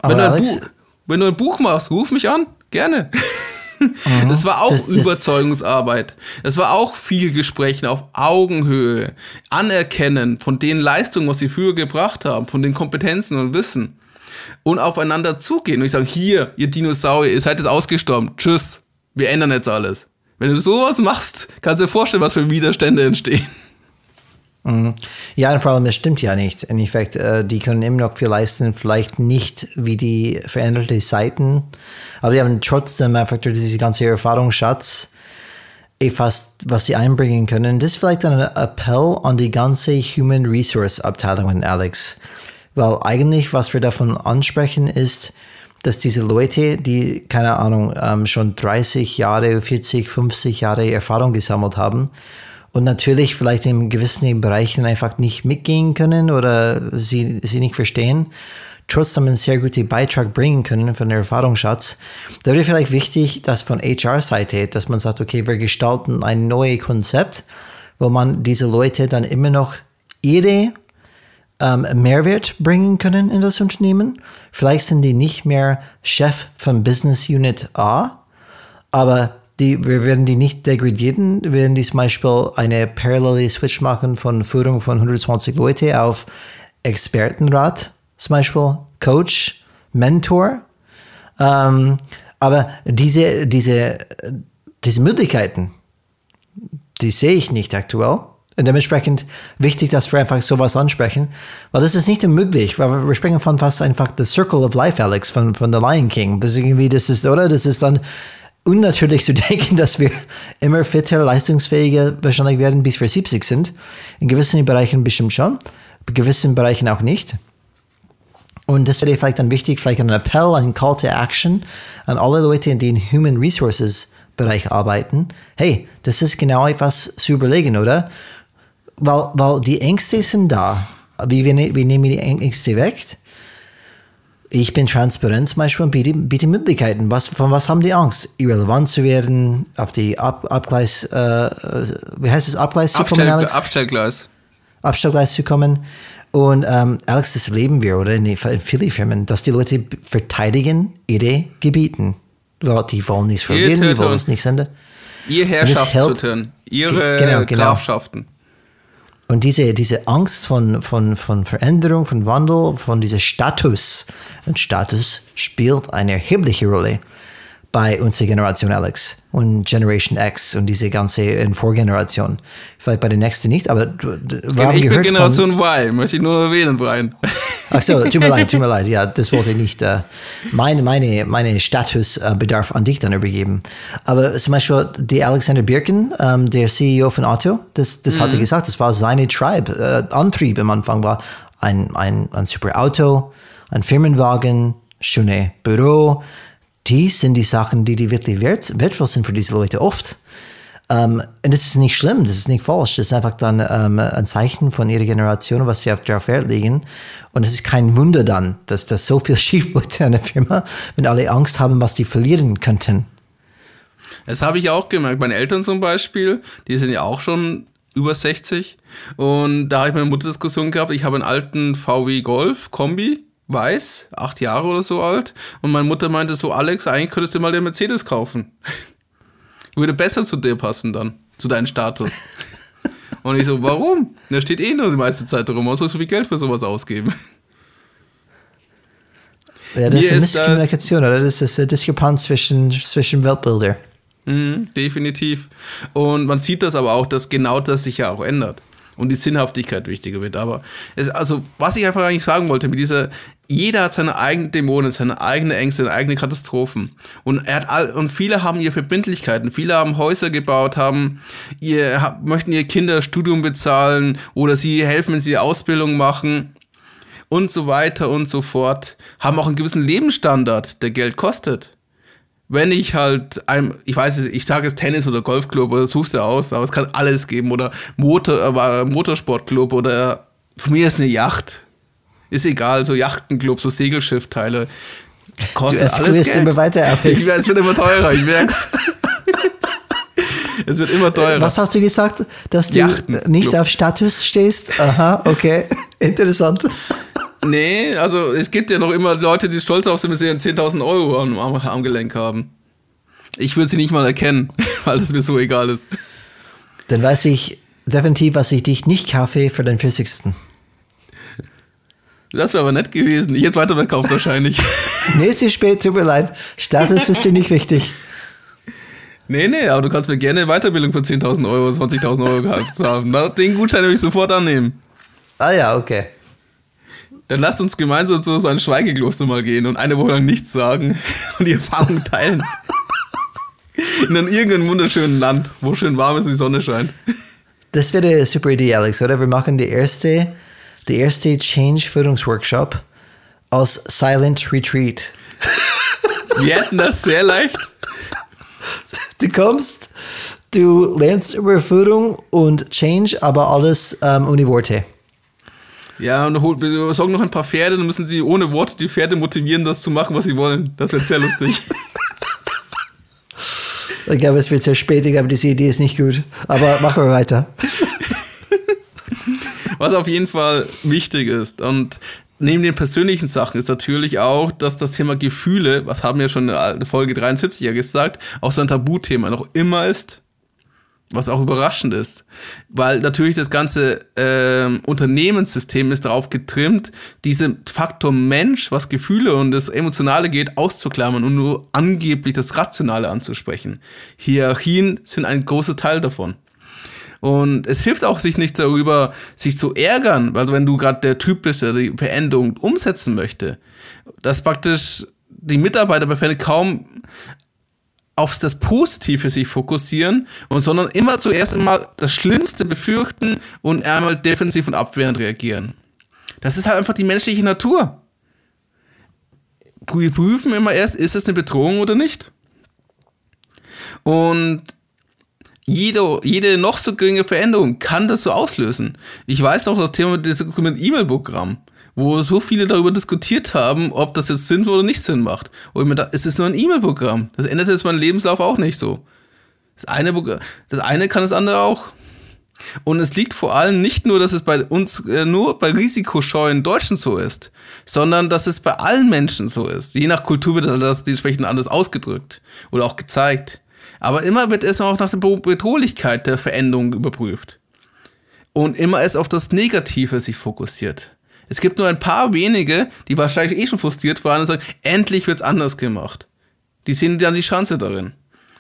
Wenn du, Buch, wenn du, ein Buch, machst, ruf mich an. Gerne. Mhm. Das war auch das, Überzeugungsarbeit. Das war auch viel Gesprächen auf Augenhöhe, Anerkennen von den Leistungen, was sie früher gebracht haben, von den Kompetenzen und Wissen. Und aufeinander zugehen und ich sage, hier, ihr Dinosaurier, ihr seid jetzt ausgestorben. Tschüss. Wir ändern jetzt alles. Wenn du sowas machst, kannst du dir vorstellen, was für Widerstände entstehen. Mhm. Ja, vor allem, das stimmt ja nicht. In Effekt, äh, die können immer noch viel leisten, vielleicht nicht wie die veränderten Seiten, aber die haben trotzdem einfach diese ganze Erfahrungsschatz fast, was sie einbringen können. Das ist vielleicht ein Appell an die ganze Human Resource Abteilung, Alex. Weil eigentlich, was wir davon ansprechen, ist, dass diese Leute, die, keine Ahnung, ähm, schon 30 Jahre, 40, 50 Jahre Erfahrung gesammelt haben und natürlich vielleicht in gewissen Bereichen einfach nicht mitgehen können oder sie, sie nicht verstehen, trotzdem einen sehr guten Beitrag bringen können von der Erfahrungsschatz. Da wäre vielleicht wichtig, dass von HR-Seite, dass man sagt, okay, wir gestalten ein neues Konzept, wo man diese Leute dann immer noch ihre ähm, Mehrwert bringen können in das Unternehmen. Vielleicht sind die nicht mehr Chef von Business Unit A, aber die, wir werden die nicht degradieren. Wir werden die zum Beispiel eine parallele Switch machen von Führung von 120 Leute auf Expertenrat, zum Beispiel Coach, Mentor. Ähm, aber diese, diese, diese Möglichkeiten, die sehe ich nicht aktuell. Und dementsprechend wichtig, dass wir einfach sowas ansprechen, weil das ist nicht möglich, weil wir sprechen von fast einfach The Circle of Life, Alex, von, von The Lion King. Das ist irgendwie, das ist, oder? Das ist dann unnatürlich zu denken, dass wir immer fitter, leistungsfähiger wahrscheinlich werden, bis wir 70 sind. In gewissen Bereichen bestimmt schon, in gewissen Bereichen auch nicht. Und das wäre vielleicht dann wichtig, vielleicht ein Appell, ein Call to Action an alle Leute, die in Human Resources Bereich arbeiten. Hey, das ist genau etwas zu überlegen, oder? Weil, weil die Ängste sind da. Wie, wir, wie nehmen wir die Ängste weg? Ich bin transparent zum Beispiel und biete, biete Möglichkeiten. Was, von was haben die Angst? Irrelevant zu werden, auf die Ab, Abgleis, äh, wie heißt es, Abgleis zu Abstell, kommen, Alex? Abstellgleis. Abstellgleis zu kommen. Und ähm, Alex, das leben wir, oder? In, in vielen Firmen, dass die Leute verteidigen ihre Gebieten. Die wollen nichts verlieren, die wollen es nicht senden. Ihr Herrschaftsfüttern, ihre genau, genau. Grafschaften. Und diese, diese Angst von, von, von Veränderung, von Wandel, von diesem Status. Und Status spielt eine erhebliche Rolle bei unserer Generation Alex und Generation X und diese ganze Vorgeneration. Vielleicht bei der nächsten nicht, aber wir haben ich bin Generation Y, möchte ich nur erwähnen, Brian. Ach so, tut mir leid, tut mir leid. Ja, das wollte ich nicht. Äh, meine, meine, meine Statusbedarf an dich dann übergeben. Aber zum Beispiel die Alexander Birken, ähm, der CEO von Otto, das, das mhm. hatte gesagt, das war seine Tribe. Äh, Antrieb am Anfang war ein, ein, ein super Auto, ein Firmenwagen, schöne Büro, die sind die Sachen, die, die wirklich wert, wertvoll sind für diese Leute oft. Ähm, und das ist nicht schlimm, das ist nicht falsch. Das ist einfach dann ähm, ein Zeichen von ihrer Generation, was sie auf darauf Wert legen. Und es ist kein Wunder dann, dass das so viel schief geht in einer Firma, wenn alle Angst haben, was die verlieren könnten. Das habe ich auch gemerkt. Meine Eltern zum Beispiel, die sind ja auch schon über 60. Und da habe ich meine Mutter Diskussion gehabt. Ich habe einen alten VW Golf Kombi, weiß, acht Jahre oder so alt. Und meine Mutter meinte so, Alex, eigentlich könntest du mal den Mercedes kaufen. Würde besser zu dir passen dann, zu deinem Status. Und ich so, warum? Der steht eh nur die meiste Zeit rum. Was soll so viel Geld für sowas ausgeben? Ja, das Mir ist eine Misskommunikation, oder? Das ist eine Diskrepanz zwischen, zwischen Weltbilder. Mhm, definitiv. Und man sieht das aber auch, dass genau das sich ja auch ändert und die Sinnhaftigkeit wichtiger wird. Aber es, also, was ich einfach eigentlich sagen wollte, mit dieser, jeder hat seine eigenen Dämonen, seine eigenen Ängste, seine eigenen Katastrophen. Und er hat all, und viele haben ihre Verbindlichkeiten. Viele haben Häuser gebaut, haben ihr, möchten ihr Kinder Studium bezahlen oder sie helfen, wenn sie Ausbildung machen und so weiter und so fort. Haben auch einen gewissen Lebensstandard, der Geld kostet wenn ich halt ein, ich weiß nicht, ich sage es Tennis oder Golfclub oder suchst du aus, aber es kann alles geben oder Motor, äh, Motorsportclub oder für mich ist eine Yacht. Ist egal, so Yachtenclub, so Segelschiffteile. Kostet du alles Geld. immer weiter ich, Es wird immer teurer, ich merk's. es wird immer teurer. Was hast du gesagt? Dass du nicht auf Status stehst? Aha, okay. Interessant. Nee, also es gibt ja noch immer Leute, die stolz auf sind, wenn sie 10.000 Euro am, am, am Gelenk haben. Ich würde sie nicht mal erkennen, weil es mir so egal ist. Dann weiß ich definitiv, was ich dich nicht kaufe für den 40. Das wäre aber nett gewesen. Ich hätte weiterverkauft wahrscheinlich. nee, es ist spät, tut mir leid. Status ist dir nicht wichtig. Nee, nee, aber du kannst mir gerne eine Weiterbildung für 10.000 Euro, 20.000 Euro gehabt haben. Den Gutschein würde ich sofort annehmen. Ah ja, okay. Dann lasst uns gemeinsam zu so einem Schweigekloster mal gehen und eine Woche lang nichts sagen und die Erfahrung teilen. In einem irgendeinem wunderschönen Land, wo schön warm ist und die Sonne scheint. Das wäre eine super Idee, Alex, oder? Wir machen die erste, die erste Change-Führungsworkshop aus Silent Retreat. Wir hätten das sehr leicht. Du kommst, du lernst über Führung und Change, aber alles ähm, ohne Worte. Ja, und wir besorgen noch ein paar Pferde, dann müssen sie ohne Worte die Pferde motivieren, das zu machen, was sie wollen. Das wird sehr lustig. Ich glaube, es wird sehr spät, aber diese Idee ist nicht gut. Aber machen wir weiter. Was auf jeden Fall wichtig ist und neben den persönlichen Sachen ist natürlich auch, dass das Thema Gefühle, was haben wir schon in Folge 73 ja gesagt, auch so ein Tabuthema noch immer ist was auch überraschend ist, weil natürlich das ganze äh, Unternehmenssystem ist darauf getrimmt, diesen Faktor Mensch, was Gefühle und das Emotionale geht, auszuklammern und nur angeblich das Rationale anzusprechen. Hierarchien sind ein großer Teil davon. Und es hilft auch sich nicht darüber, sich zu ärgern, weil wenn du gerade der Typ bist, der die Veränderung umsetzen möchte, dass praktisch die Mitarbeiter bei Fälle kaum auf das Positive sich fokussieren und sondern immer zuerst einmal das Schlimmste befürchten und einmal defensiv und abwehrend reagieren. Das ist halt einfach die menschliche Natur. Wir prüfen immer erst, ist es eine Bedrohung oder nicht. Und jede, jede noch so geringe Veränderung kann das so auslösen. Ich weiß noch das Thema mit dem E-Mail-Programm wo so viele darüber diskutiert haben, ob das jetzt sinnvoll oder nicht Sinn macht. Und mir dachte, es ist nur ein E-Mail-Programm. Das ändert jetzt meinen Lebenslauf auch nicht so. Das eine, das eine kann das andere auch. Und es liegt vor allem nicht nur, dass es bei uns äh, nur bei risikoscheuen Deutschen so ist, sondern dass es bei allen Menschen so ist. Je nach Kultur wird das dementsprechend anders ausgedrückt oder auch gezeigt. Aber immer wird es auch nach der Bedrohlichkeit der Veränderung überprüft. Und immer es auf das Negative sich fokussiert. Es gibt nur ein paar wenige, die wahrscheinlich eh schon frustriert waren und sagen, endlich wird's anders gemacht. Die sehen dann die Chance darin.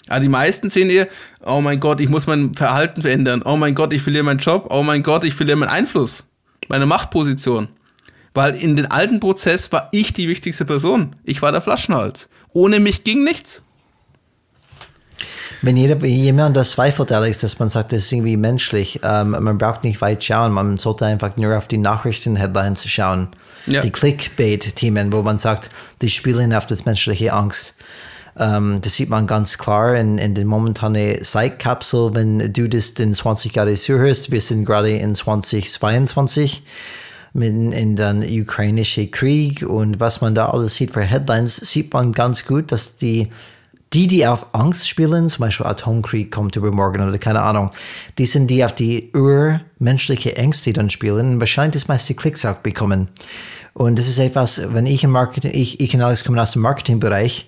Aber die meisten sehen eher, oh mein Gott, ich muss mein Verhalten verändern. Oh mein Gott, ich verliere meinen Job. Oh mein Gott, ich verliere meinen Einfluss. Meine Machtposition. Weil in den alten Prozess war ich die wichtigste Person. Ich war der Flaschenhals. Ohne mich ging nichts. Wenn jeder, jemand das zweifelt, Alex, dass man sagt, das ist irgendwie menschlich, ähm, man braucht nicht weit schauen, man sollte einfach nur auf die Nachrichten-Headlines schauen. Ja. Die Clickbait-Themen, wo man sagt, die spielen auf das menschliche Angst. Ähm, das sieht man ganz klar in, in den momentanen Zeitkapsel, wenn du das in 20 Jahre zuhörst. Wir sind gerade in 2022 mitten in den ukrainischen Krieg und was man da alles sieht für Headlines, sieht man ganz gut, dass die die, die auf Angst spielen, zum Beispiel Atomkrieg kommt übermorgen oder keine Ahnung, die sind die auf die urmenschliche Ängste dann spielen, wahrscheinlich das meiste Klicks auch bekommen. Und das ist etwas, wenn ich im Marketing, ich, ich und Alex kommen aus dem Marketingbereich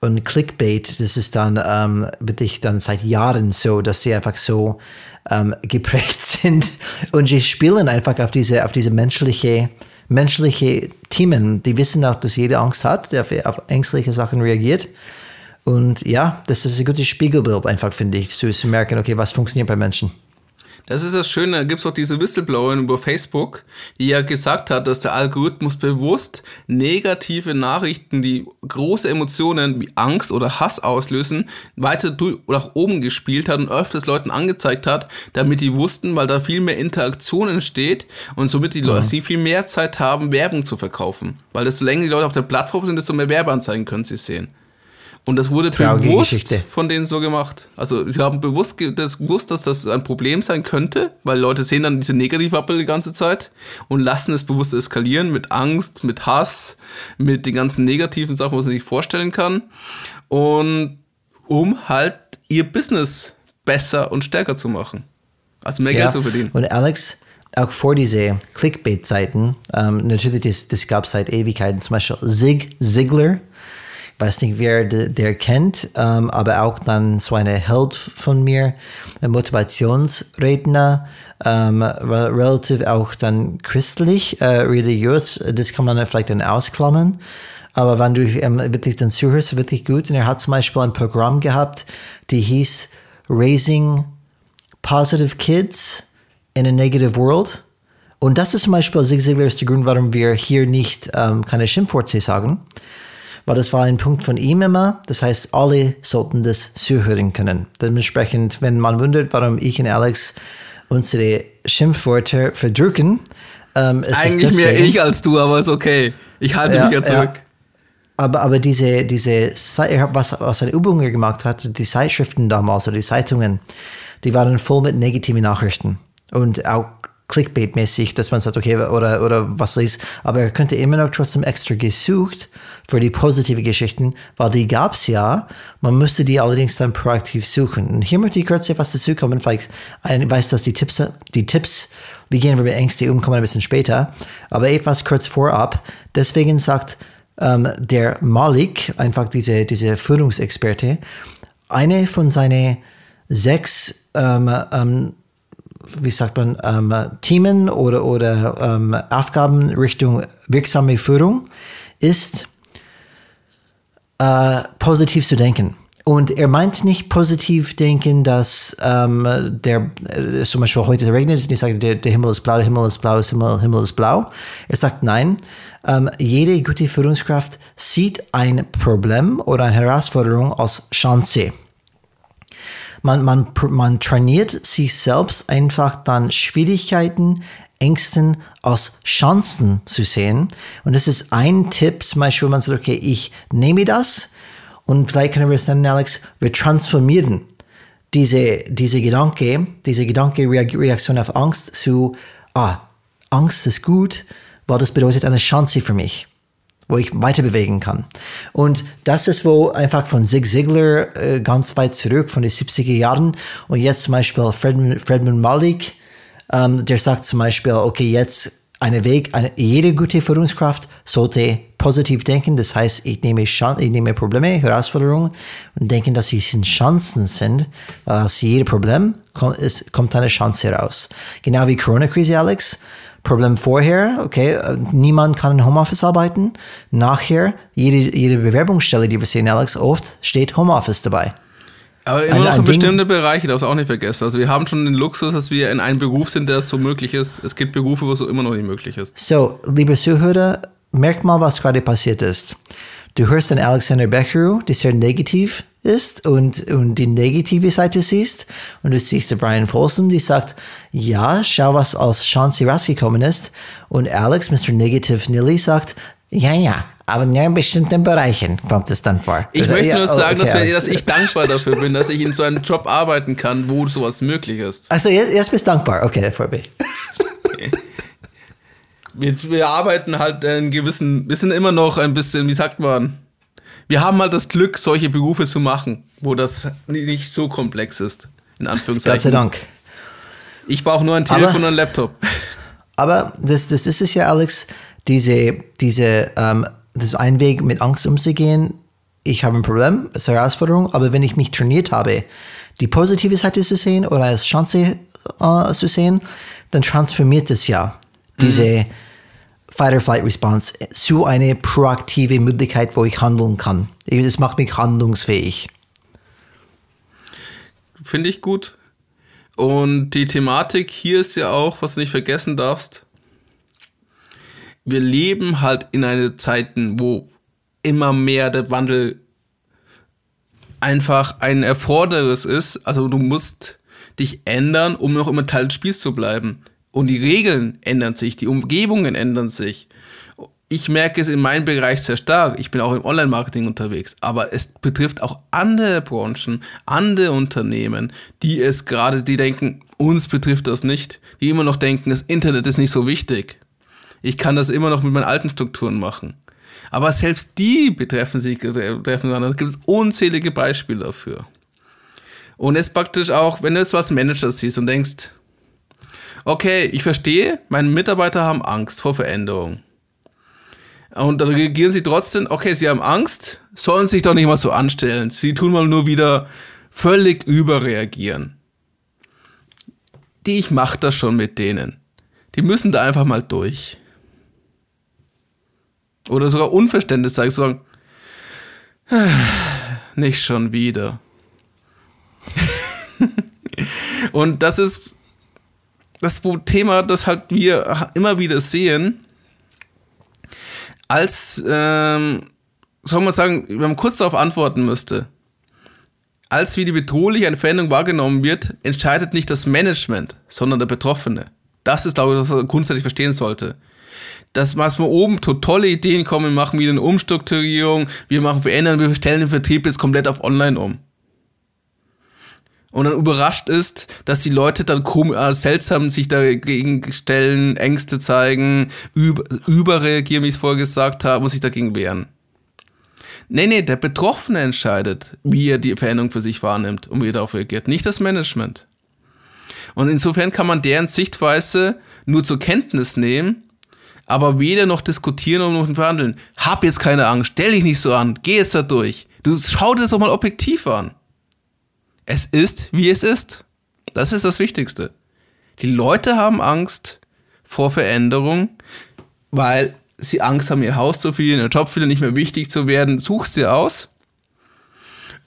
und Clickbait, das ist dann ähm, wirklich dann seit Jahren so, dass sie einfach so ähm, geprägt sind und sie spielen einfach auf diese, auf diese menschliche, menschliche Themen. Die wissen auch, dass jeder Angst hat, der auf, auf ängstliche Sachen reagiert. Und ja, das ist ein gutes Spiegelbild einfach, finde ich, zu, zu merken, okay, was funktioniert bei Menschen. Das ist das Schöne, da gibt es auch diese Whistleblowerin über Facebook, die ja gesagt hat, dass der Algorithmus bewusst negative Nachrichten, die große Emotionen wie Angst oder Hass auslösen, weiter nach oben gespielt hat und öfters Leuten angezeigt hat, damit die wussten, weil da viel mehr Interaktion entsteht und somit die Leute, mhm. sie viel mehr Zeit haben, Werbung zu verkaufen. Weil desto länger die Leute auf der Plattform sind, desto mehr Werbeanzeigen können sie sehen. Und das wurde Traurige bewusst Geschichte. von denen so gemacht. Also sie haben bewusst das gewusst, dass das ein Problem sein könnte, weil Leute sehen dann diese Negativappel die ganze Zeit und lassen es bewusst eskalieren mit Angst, mit Hass, mit den ganzen negativen Sachen, was man sich vorstellen kann. Und um halt ihr Business besser und stärker zu machen. Also mehr ja. Geld zu verdienen. Und Alex, auch vor diese Clickbait-Zeiten, ähm, natürlich, das, das gab es seit Ewigkeiten, zum Beispiel Zig Ziglar, weiß nicht, wer der kennt, ähm, aber auch dann so eine Held von mir, ein Motivationsredner, ähm, relativ auch dann christlich, äh, religiös, das kann man vielleicht dann ausklammern. Aber wenn du ähm, wirklich dann zuhörst, wirklich gut. Und er hat zum Beispiel ein Programm gehabt, die hieß Raising Positive Kids in a Negative World. Und das ist zum Beispiel, Zig Ziglar ist der Grund, warum wir hier nicht ähm, keine Schimpfworte sagen weil das war ein Punkt von ihm immer. Das heißt, alle sollten das zuhören können. Dementsprechend, wenn man wundert, warum ich und Alex unsere Schimpfwörter verdrücken, ähm, ist Eigentlich mehr ich als du, aber ist okay. Ich halte ja, mich ja zurück. Ja. Aber, aber diese, diese, was, was eine Übung gemacht hat, die Zeitschriften damals oder die Zeitungen, die waren voll mit negativen Nachrichten. Und auch Clickbait-mäßig, dass man sagt, okay, oder, oder was ist. Aber er könnte immer noch trotzdem extra gesucht für die positiven Geschichten, weil die gab es ja. Man müsste die allerdings dann proaktiv suchen. Und hier möchte ich kurz etwas dazu kommen. Vielleicht ich weiß, dass die Tipps, die Tipps, wie gehen wir mit Ängsten um, kommen ein bisschen später. Aber etwas kurz vorab. Deswegen sagt ähm, der Malik, einfach diese, diese Führungsexperte, eine von seinen sechs ähm, ähm, wie sagt man, ähm, Themen oder, oder ähm, Aufgaben Richtung wirksame Führung ist, äh, positiv zu denken. Und er meint nicht positiv denken, dass ähm, der, äh, zum Beispiel heute regnet und ich sage, der, der Himmel ist blau, der Himmel ist blau, der Himmel, Himmel ist blau. Er sagt, nein, ähm, jede gute Führungskraft sieht ein Problem oder eine Herausforderung als Chance man, man, man trainiert sich selbst einfach dann Schwierigkeiten, Ängsten als Chancen zu sehen. Und das ist ein Tipp, zum Beispiel, wenn man sagt, okay, ich nehme das und vielleicht können wir es nennen, Alex, wir transformieren diese, diese Gedanke, diese Gedanke-Reaktion auf Angst zu, ah, Angst ist gut, weil das bedeutet eine Chance für mich wo ich weiter bewegen kann. Und das ist wo einfach von Zig Ziglar äh, ganz weit zurück, von den 70er Jahren. Und jetzt zum Beispiel Fredman, Fredman Malik, ähm, der sagt zum Beispiel, okay, jetzt eine Weg, eine, jede gute Führungskraft sollte positiv denken. Das heißt, ich nehme, Chan ich nehme Probleme, Herausforderungen und denke, dass sie Chancen sind. Weil aus jedem Problem kommt, ist, kommt eine Chance heraus. Genau wie Corona-Krise, Alex. Problem vorher, okay, niemand kann in Homeoffice arbeiten. Nachher, jede, jede Bewerbungsstelle, die wir sehen, Alex, oft steht Homeoffice dabei. Aber immer noch für bestimmte Bereiche, darfst du auch nicht vergessen. Also wir haben schon den Luxus, dass wir in einem Beruf sind, der es so möglich ist. Es gibt Berufe, wo es so immer noch nicht möglich ist. So, liebe Zuhörer, merkt mal, was gerade passiert ist. Du hörst den Alexander Becher, der sehr negativ ist und, und die negative Seite siehst. Und du siehst Brian Folsom, die sagt, ja, schau, was aus Chance rausgekommen ist. Und Alex, Mr. Negative Nilly, sagt, ja, ja, Aber in ja, bestimmten Bereichen kommt es dann vor. Ich Also, möchte ja, nur oh, sagen, dass, okay, wir, dass ich dankbar dafür bin, dass ich in so einem Job arbeiten kann, wo sowas möglich ist. Also jetzt, jetzt bist du dankbar. Okay, vorbei. Wir, wir arbeiten halt einen gewissen, wir sind immer noch ein bisschen, wie sagt man, wir haben halt das Glück, solche Berufe zu machen, wo das nicht so komplex ist. In Anführungszeichen. Gott sei Dank. Ich brauche nur ein Aber- Telefon und einen Laptop. Aber das, das ist es ja, Alex, diese, diese, ähm, das ist ein Weg, mit Angst umzugehen. Ich habe ein Problem, es ist eine Herausforderung, aber wenn ich mich trainiert habe, die positive Seite zu sehen oder als Chance äh, zu sehen, dann transformiert es ja diese Fight-or-Flight-Response zu eine proaktive Möglichkeit, wo ich handeln kann. Es macht mich handlungsfähig. Finde ich gut. Und die Thematik hier ist ja auch, was du nicht vergessen darfst. Wir leben halt in einer Zeiten, wo immer mehr der Wandel einfach ein Erfordernis ist. Also du musst dich ändern, um noch immer Teil des Spiels zu bleiben. Und die Regeln ändern sich, die Umgebungen ändern sich. Ich merke es in meinem Bereich sehr stark. Ich bin auch im Online-Marketing unterwegs. Aber es betrifft auch andere Branchen, andere Unternehmen, die es gerade, die denken, uns betrifft das nicht. Die immer noch denken, das Internet ist nicht so wichtig. Ich kann das immer noch mit meinen alten Strukturen machen. Aber selbst die betreffen sich, betreffen einander. Da gibt es unzählige Beispiele dafür. Und es praktisch auch, wenn du jetzt was Manager siehst und denkst, okay, ich verstehe, meine Mitarbeiter haben Angst vor Veränderung. Und dann reagieren sie trotzdem, okay, sie haben Angst, sollen sich doch nicht mal so anstellen. Sie tun mal nur wieder völlig überreagieren. Die, ich mach das schon mit denen. Die müssen da einfach mal durch. Oder sogar Unverständnis zeigen, sagen, nicht schon wieder. Und das ist das Thema, das halt wir immer wieder sehen, als, ähm, soll man sagen, wenn man kurz darauf antworten müsste, als wie die bedrohlich eine Veränderung wahrgenommen wird, entscheidet nicht das Management, sondern der Betroffene. Das ist, glaube ich, was man grundsätzlich verstehen sollte. Das, was wir oben to tolle Ideen kommen, wir machen wieder eine Umstrukturierung, wir machen Veränderungen, wir stellen den Vertrieb jetzt komplett auf online um. Und dann überrascht ist, dass die Leute dann kom äh, seltsam sich dagegen stellen, Ängste zeigen, über, überreagieren, wie ich es vorher gesagt habe, und sich dagegen wehren. Nee, nee, der Betroffene entscheidet, wie er die Veränderung für sich wahrnimmt und wie er darauf reagiert, nicht das Management. Und insofern kann man deren Sichtweise nur zur Kenntnis nehmen, aber weder noch diskutieren noch verhandeln. Hab jetzt keine Angst, stell dich nicht so an, geh jetzt da durch. Du schau dir das doch mal objektiv an. Es ist, wie es ist. Das ist das Wichtigste. Die Leute haben Angst vor Veränderung, weil sie Angst haben, ihr Haus zu verlieren, ihr Job wieder nicht mehr wichtig zu werden. Suchst dir aus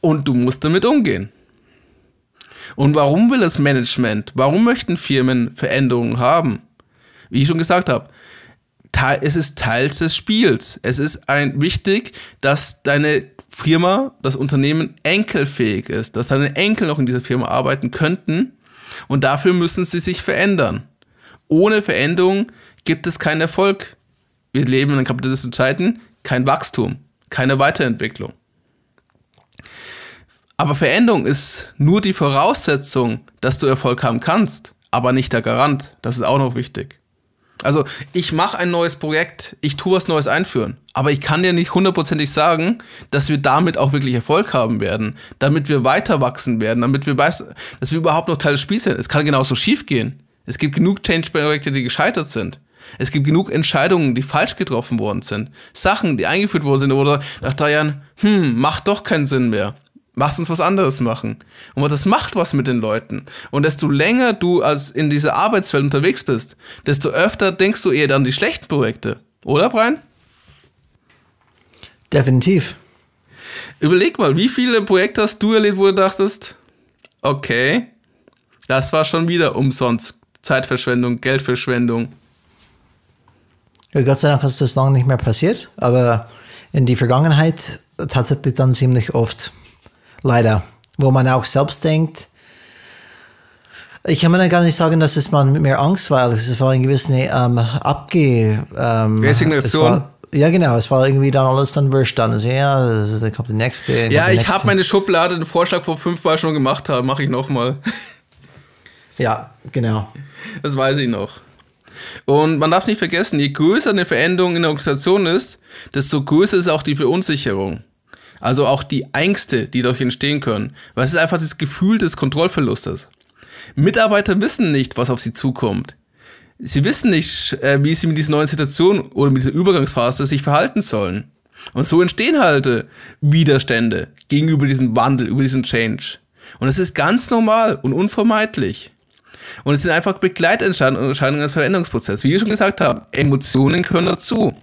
und du musst damit umgehen. Und warum will das Management? Warum möchten Firmen Veränderungen haben? Wie ich schon gesagt habe, es ist Teil des Spiels. Es ist ein, wichtig, dass deine Firma, das Unternehmen enkelfähig ist, dass deine Enkel noch in dieser Firma arbeiten könnten und dafür müssen sie sich verändern. Ohne Veränderung gibt es keinen Erfolg. Wir leben in kapitalistischen Zeiten, kein Wachstum, keine Weiterentwicklung. Aber Veränderung ist nur die Voraussetzung, dass du Erfolg haben kannst, aber nicht der Garant. Das ist auch noch wichtig. Also ich mache ein neues Projekt, ich tue was Neues einführen, aber ich kann dir nicht hundertprozentig sagen, dass wir damit auch wirklich Erfolg haben werden, damit wir weiter wachsen werden, damit wir weiß, dass wir überhaupt noch Teil des Spiels sind. Es kann genauso schief gehen. Es gibt genug Change-Projekte, die gescheitert sind. Es gibt genug Entscheidungen, die falsch getroffen worden sind. Sachen, die eingeführt worden sind oder nach drei Jahren, hm, macht doch keinen Sinn mehr. Lass uns was anderes machen. Und das macht was mit den Leuten. Und desto länger du als in dieser Arbeitswelt unterwegs bist, desto öfter denkst du eher an die schlechten Projekte. Oder, Brian? Definitiv. Überleg mal, wie viele Projekte hast du erlebt, wo du dachtest, okay, das war schon wieder umsonst. Zeitverschwendung, Geldverschwendung. Ja, Gott sei Dank ist das lange nicht mehr passiert, aber in die Vergangenheit tatsächlich dann ziemlich oft. Leider. Wo man auch selbst denkt, ich kann mir gar nicht sagen, dass es man mit mehr Angst war. Es war eine gewisse ähm, Abge... Ähm, Resignation. ja, genau, es war irgendwie dann alles dann wurscht. Dann also, ja, da kommt der nächste. Ja, der ich habe meine Schublade, den Vorschlag vor fünfmal schon gemacht habe, mache ich nochmal. Ja, genau. Das weiß ich noch. Und man darf nicht vergessen, je größer eine Veränderung in der Organisation ist, desto größer ist auch die Verunsicherung. Also auch die Ängste, die dadurch entstehen können. Weil es ist einfach das Gefühl des Kontrollverlustes. Mitarbeiter wissen nicht, was auf sie zukommt. Sie wissen nicht, äh, wie sie mit dieser neuen Situation oder mit dieser Übergangsphase sich verhalten sollen. Und so entstehen halt äh, Widerstände gegenüber diesem Wandel, über diesen Change. Und es ist ganz normal und unvermeidlich. Und es sind einfach Begleiterscheinungen des Veränderungsprozesses. Wie ich schon gesagt habe, Emotionen gehören dazu.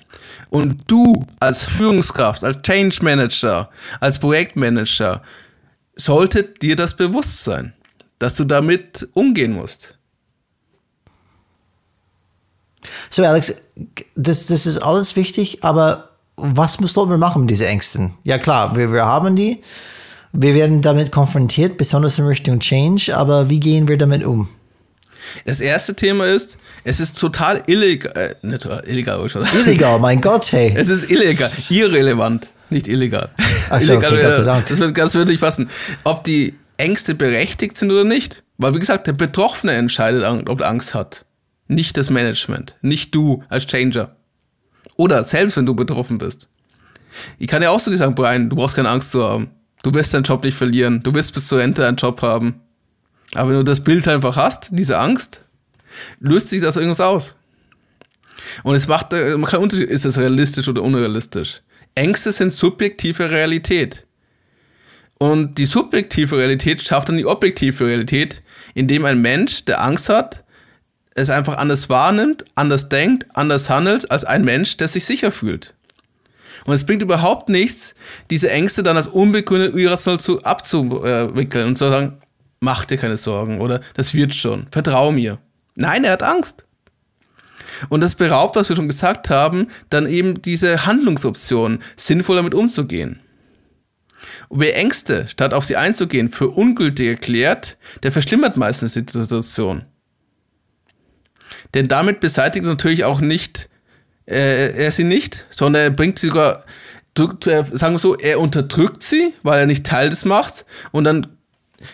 Und du als Führungskraft, als Change Manager, als Projektmanager, sollte dir das bewusst sein, dass du damit umgehen musst. So, Alex, das, das ist alles wichtig, aber was sollen wir machen mit diesen Ängsten? Ja, klar, wir, wir haben die. Wir werden damit konfrontiert, besonders in Richtung Change, aber wie gehen wir damit um? Das erste Thema ist, es ist total illegal, äh, nicht illegal, ich sagen. Illegal, mein Gott, hey. Es ist illegal, irrelevant, nicht illegal. Ach so, okay, Illegal, Gott sei Dank. Das wird ganz wirklich passen. Ob die Ängste berechtigt sind oder nicht. Weil, wie gesagt, der Betroffene entscheidet, ob er Angst hat. Nicht das Management. Nicht du als Changer. Oder selbst wenn du betroffen bist. Ich kann ja auch zu dir sagen, Brian, du brauchst keine Angst zu haben. Du wirst deinen Job nicht verlieren. Du wirst bis zur Rente einen Job haben. Aber wenn du das Bild einfach hast, diese Angst, löst sich das irgendwas aus. Und es macht, äh, man kann Unterschied, ist es realistisch oder unrealistisch. Ängste sind subjektive Realität. Und die subjektive Realität schafft dann die objektive Realität, indem ein Mensch, der Angst hat, es einfach anders wahrnimmt, anders denkt, anders handelt als ein Mensch, der sich sicher fühlt. Und es bringt überhaupt nichts, diese Ängste dann als unbegründet irrational zu, abzuwickeln und zu sagen, mach dir keine Sorgen oder das wird schon, vertrau mir. Nein, er hat Angst. Und das beraubt, was wir schon gesagt haben, dann eben diese Handlungsoption, sinnvoll damit umzugehen. Wer Ängste, statt auf sie einzugehen, für ungültig erklärt, der verschlimmert meistens die Situation. Denn damit beseitigt er natürlich auch nicht äh, er sie nicht, sondern er bringt sie sogar, drückt, äh, sagen wir so, er unterdrückt sie, weil er nicht Teil des macht und dann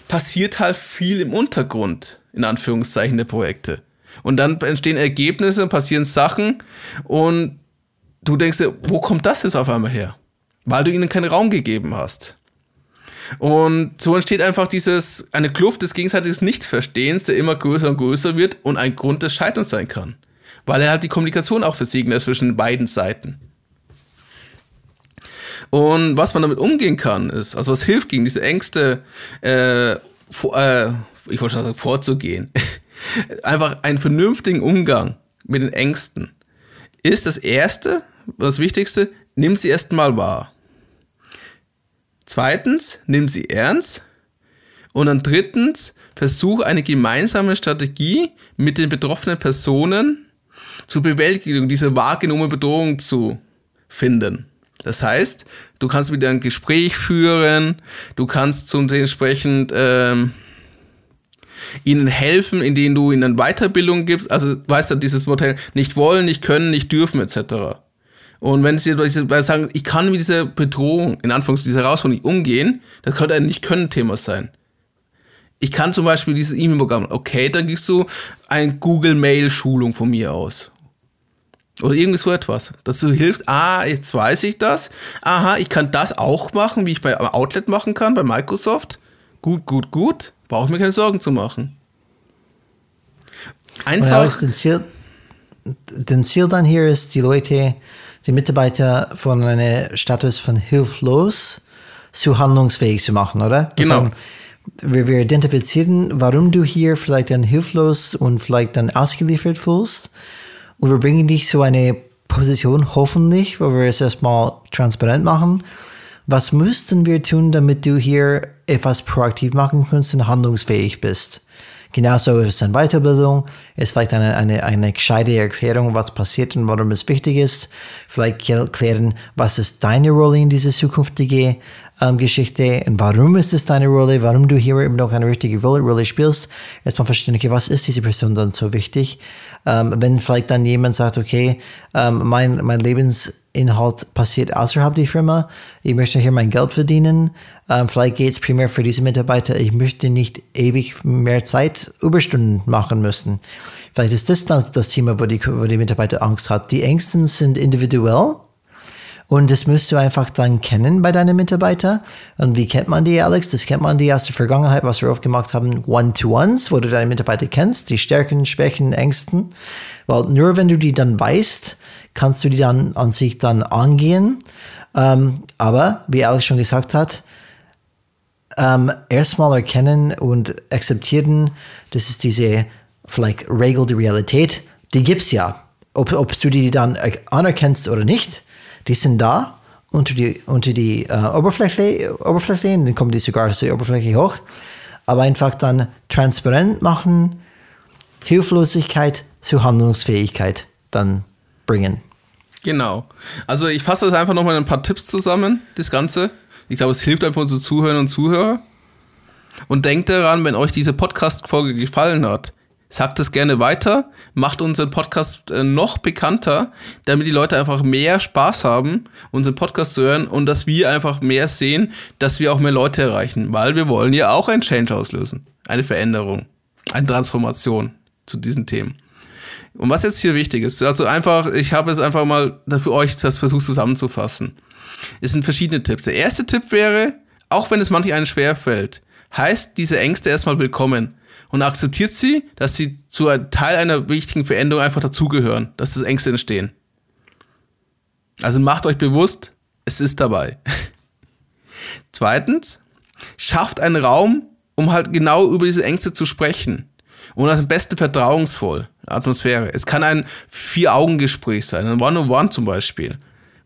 passiert halt viel im Untergrund, in Anführungszeichen, der Projekte. Und dann entstehen Ergebnisse, passieren Sachen und du denkst dir, wo kommt das jetzt auf einmal her? Weil du ihnen keinen Raum gegeben hast. Und so entsteht einfach dieses, eine Kluft des gegenseitigen Nichtverstehens, der immer größer und größer wird und ein Grund des Scheiterns sein kann. Weil er halt die Kommunikation auch versiegen lässt zwischen beiden Seiten. Und was man damit umgehen kann, ist, also was hilft gegen diese Ängste, äh, vor, äh, ich wollte schon sagen, vorzugehen. Einfach einen vernünftigen Umgang mit den Ängsten ist das Erste, das Wichtigste, nimm sie erstmal wahr. Zweitens, nimm sie ernst. Und dann drittens, versuch eine gemeinsame Strategie mit den betroffenen Personen zur Bewältigung dieser wahrgenommenen Bedrohung zu finden. Das heißt, du kannst mit ein Gespräch führen, du kannst zum entsprechend ähm, ihnen helfen, indem du ihnen Weiterbildung gibst. Also weißt du, dieses Modell nicht wollen, nicht können, nicht dürfen etc. Und wenn sie sagen, ich kann mit dieser Bedrohung, in Anführungszeichen, dieser Herausforderung nicht umgehen, das könnte ein Nicht-Können-Thema sein. Ich kann zum Beispiel dieses E-Mail-Programm, okay, dann gibst du eine Google-Mail-Schulung von mir aus. Oder irgendwie so etwas. Dass du hilfst, ah, jetzt weiß ich das. Aha, ich kann das auch machen, wie ich bei Outlet machen kann, bei Microsoft. Gut, gut, gut. Brauche ich mir keine Sorgen zu machen. Einfach. Alex, den Ziel, den Ziel dann hier ist, die Leute, die Mitarbeiter von einem Status von hilflos zu handlungsfähig zu machen, oder? Das Genau. sagen, wir, wir identifizieren, warum du hier vielleicht dann hilflos und vielleicht dann ausgeliefert fühlst. Und wir bringen dich zu einer Position, hoffentlich, wo wir es erstmal transparent machen. Was müssten wir tun, damit du hier etwas proaktiv machen kannst und handlungsfähig bist? Genauso ist es eine Weiterbildung, ist vielleicht eine, eine, eine gescheite Erklärung, was passiert und warum es wichtig ist. Vielleicht erklären, was ist deine Rolle in diese zukünftige ähm, Geschichte und warum ist es deine Rolle, warum du hier eben noch eine richtige Rolle, Rolle spielst. Erstmal verstehen, okay, was ist diese Person dann so wichtig? Ähm, wenn vielleicht dann jemand sagt, okay, ähm, mein, mein Lebensinhalt passiert außerhalb der Firma, ich möchte hier mein Geld verdienen, ähm, vielleicht geht es primär für diese Mitarbeiter, ich möchte nicht ewig mehr Zeit Überstunden machen müssen. Vielleicht ist das dann das Thema, wo die, wo die Mitarbeiter Angst hat. Die Ängsten sind individuell und das müsst du einfach dann kennen bei deinen Mitarbeitern. Und wie kennt man die, Alex? Das kennt man die aus der Vergangenheit, was wir oft gemacht haben, One-to-Ones, wo du deine Mitarbeiter kennst, die Stärken, Schwächen, Ängsten. Weil nur wenn du die dann weißt, kannst du die dann an sich dann angehen. Ähm, aber, wie Alex schon gesagt hat, ähm, erstmal erkennen und akzeptieren, das ist diese vielleicht Regel der Realität, die gibt es ja. Ob, ob du die dann anerkennst oder nicht, die sind da unter die, unter die äh, Oberfläche, Oberfläche, dann kommen die sogar zur Oberfläche hoch. Aber einfach dann transparent machen, Hilflosigkeit zu Handlungsfähigkeit dann bringen. Genau. Also ich fasse das einfach nochmal in ein paar Tipps zusammen, das Ganze. Ich glaube, es hilft einfach unseren Zuhörern und Zuhörer. Und denkt daran, wenn euch diese Podcast-Folge gefallen hat, Sagt es gerne weiter, macht unseren Podcast äh, noch bekannter, damit die Leute einfach mehr Spaß haben, unseren Podcast zu hören und dass wir einfach mehr sehen, dass wir auch mehr Leute erreichen, weil wir wollen ja auch ein Change auslösen, eine Veränderung, eine Transformation zu diesen Themen. Und was jetzt hier wichtig ist, also einfach, ich habe es einfach mal für euch das versucht zusammenzufassen. Es sind verschiedene Tipps. Der erste Tipp wäre, auch wenn es manchmal einen schwer fällt, heißt diese Ängste erstmal willkommen und akzeptiert sie, dass sie zu einem Teil einer wichtigen Veränderung einfach dazugehören, dass es Ängste entstehen. Also macht euch bewusst, es ist dabei. Zweitens, schafft einen Raum, um halt genau über diese Ängste zu sprechen. Und am besten vertrauensvoll, Atmosphäre. Es kann ein Vier-Augen-Gespräch sein, ein One-on-One -on -One zum Beispiel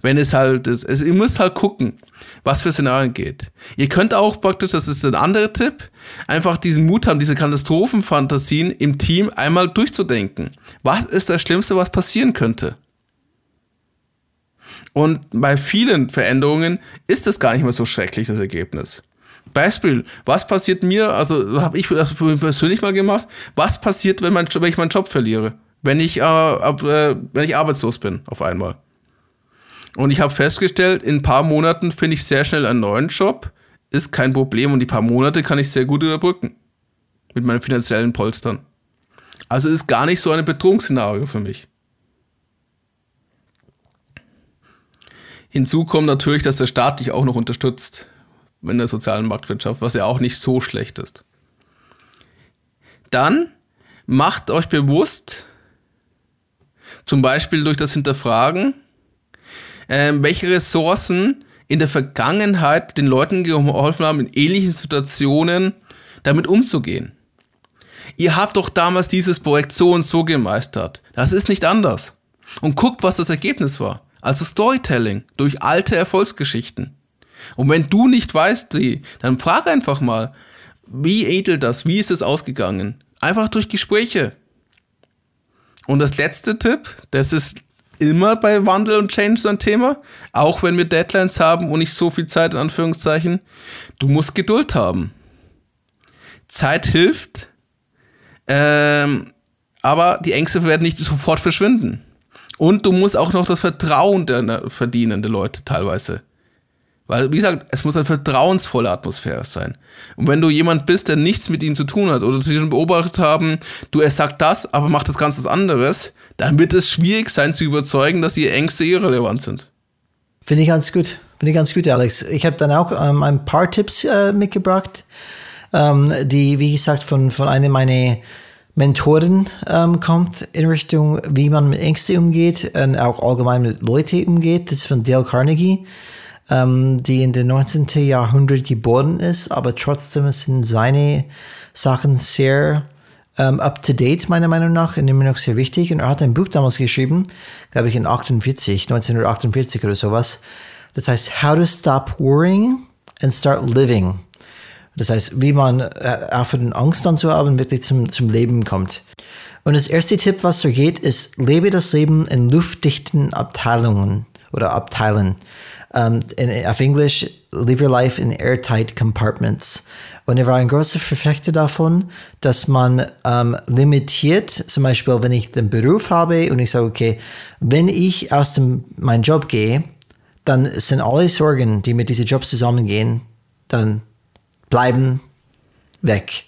wenn es halt ist. Also ihr müsst halt gucken, was für Szenarien geht. Ihr könnt auch praktisch, das ist ein anderer Tipp, einfach diesen Mut haben, diese Katastrophenfantasien im Team einmal durchzudenken. Was ist das Schlimmste, was passieren könnte? Und bei vielen Veränderungen ist es gar nicht mehr so schrecklich, das Ergebnis. Beispiel, was passiert mir, also habe ich das für mich persönlich mal gemacht, was passiert, wenn, mein, wenn ich meinen Job verliere? Wenn ich, äh, ab, äh, wenn ich arbeitslos bin auf einmal? Und ich habe festgestellt, in ein paar Monaten finde ich sehr schnell einen neuen Job. Ist kein Problem und die paar Monate kann ich sehr gut überbrücken. Mit meinen finanziellen Polstern. Also ist gar nicht so ein Bedrohungsszenario für mich. Hinzu kommt natürlich, dass der Staat dich auch noch unterstützt in der sozialen Marktwirtschaft, was ja auch nicht so schlecht ist. Dann macht euch bewusst, zum Beispiel durch das Hinterfragen, äh, welche Ressourcen in der Vergangenheit den Leuten geholfen haben, in ähnlichen Situationen damit umzugehen. Ihr habt doch damals dieses Projekt so und so gemeistert. Das ist nicht anders. Und guckt, was das Ergebnis war. Also Storytelling durch alte Erfolgsgeschichten. Und wenn du nicht weißt, wie, dann frag einfach mal, wie edel das, wie ist es ausgegangen? Einfach durch Gespräche. Und das letzte Tipp, das ist immer bei Wandel und Change so ein Thema, auch wenn wir Deadlines haben und nicht so viel Zeit in Anführungszeichen. Du musst Geduld haben. Zeit hilft, ähm, aber die Ängste werden nicht sofort verschwinden. Und du musst auch noch das Vertrauen der verdienen, der Leute teilweise. Weil, wie gesagt, es muss eine vertrauensvolle Atmosphäre sein. Und wenn du jemand bist, der nichts mit ihnen zu tun hat oder sie schon beobachtet haben, du, er sagt das, aber macht das ganz was anderes, dann wird es schwierig sein zu überzeugen, dass ihre Ängste irrelevant sind. Finde ich ganz gut. Finde ich ganz gut, Alex. Ich habe dann auch ähm, ein paar Tipps äh, mitgebracht, ähm, die, wie gesagt, von, von einem meiner Mentoren ähm, kommt in Richtung, wie man mit Ängsten umgeht und auch allgemein mit Leuten umgeht. Das ist von Dale Carnegie ähm, die in den 19. Jahrhundert geboren ist, aber trotzdem sind seine Sachen sehr ähm, up-to-date, meiner Meinung nach, und immer noch sehr wichtig. Und er hat ein Buch damals geschrieben, glaube ich in 48, 1948 oder sowas. Das heißt How to Stop Worrying and Start Living. Das heißt, wie man äh, aufhört, Angst dann zu haben, wirklich zum, zum Leben kommt. Und das erste Tipp, was so geht, ist, lebe das Leben in luftdichten Abteilungen oder abteilen. Um, in, auf Englisch, live your life in airtight compartments. Und er war ein großer Verfechter davon, dass man ähm, limitiert, zum Beispiel, wenn ich den Beruf habe und ich sage, okay, wenn ich aus dem, meinem Job gehe, dann sind alle Sorgen, die mit diesem Job zusammengehen, dann bleiben weg.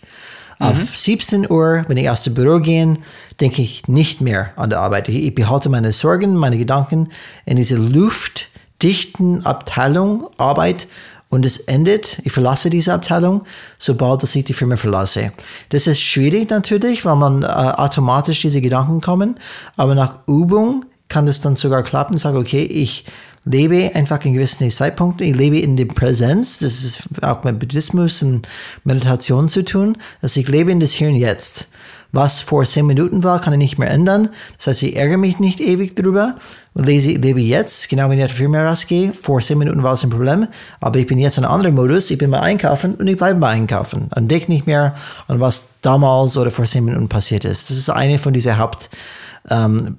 Mhm. Auf 17 Uhr, wenn ich aus dem Büro gehe, denke ich nicht mehr an der Arbeit. Ich behalte meine Sorgen, meine Gedanken in diese luftdichten Abteilung Arbeit und es endet, ich verlasse diese Abteilung, sobald ich die Firma verlasse. Das ist schwierig natürlich, weil man äh, automatisch diese Gedanken kommen, aber nach Übung kann es dann sogar klappen, sage, okay, ich lebe einfach in gewissen Zeitpunkten, ich lebe in der Präsenz, das ist auch mit Buddhismus und Meditation zu tun, dass ich lebe in das Hier und Jetzt. Was vor zehn Minuten war, kann ich nicht mehr ändern. Das heißt, ich ärgere mich nicht ewig drüber und lese, lebe jetzt, genau wenn ich aus der Firma rausgehe. Vor zehn Minuten war es ein Problem, aber ich bin jetzt in einem anderen Modus. Ich bin bei Einkaufen und ich bleibe bei Einkaufen. Und denke nicht mehr an was damals oder vor zehn Minuten passiert ist. Das ist eine von diesen Haupt ähm,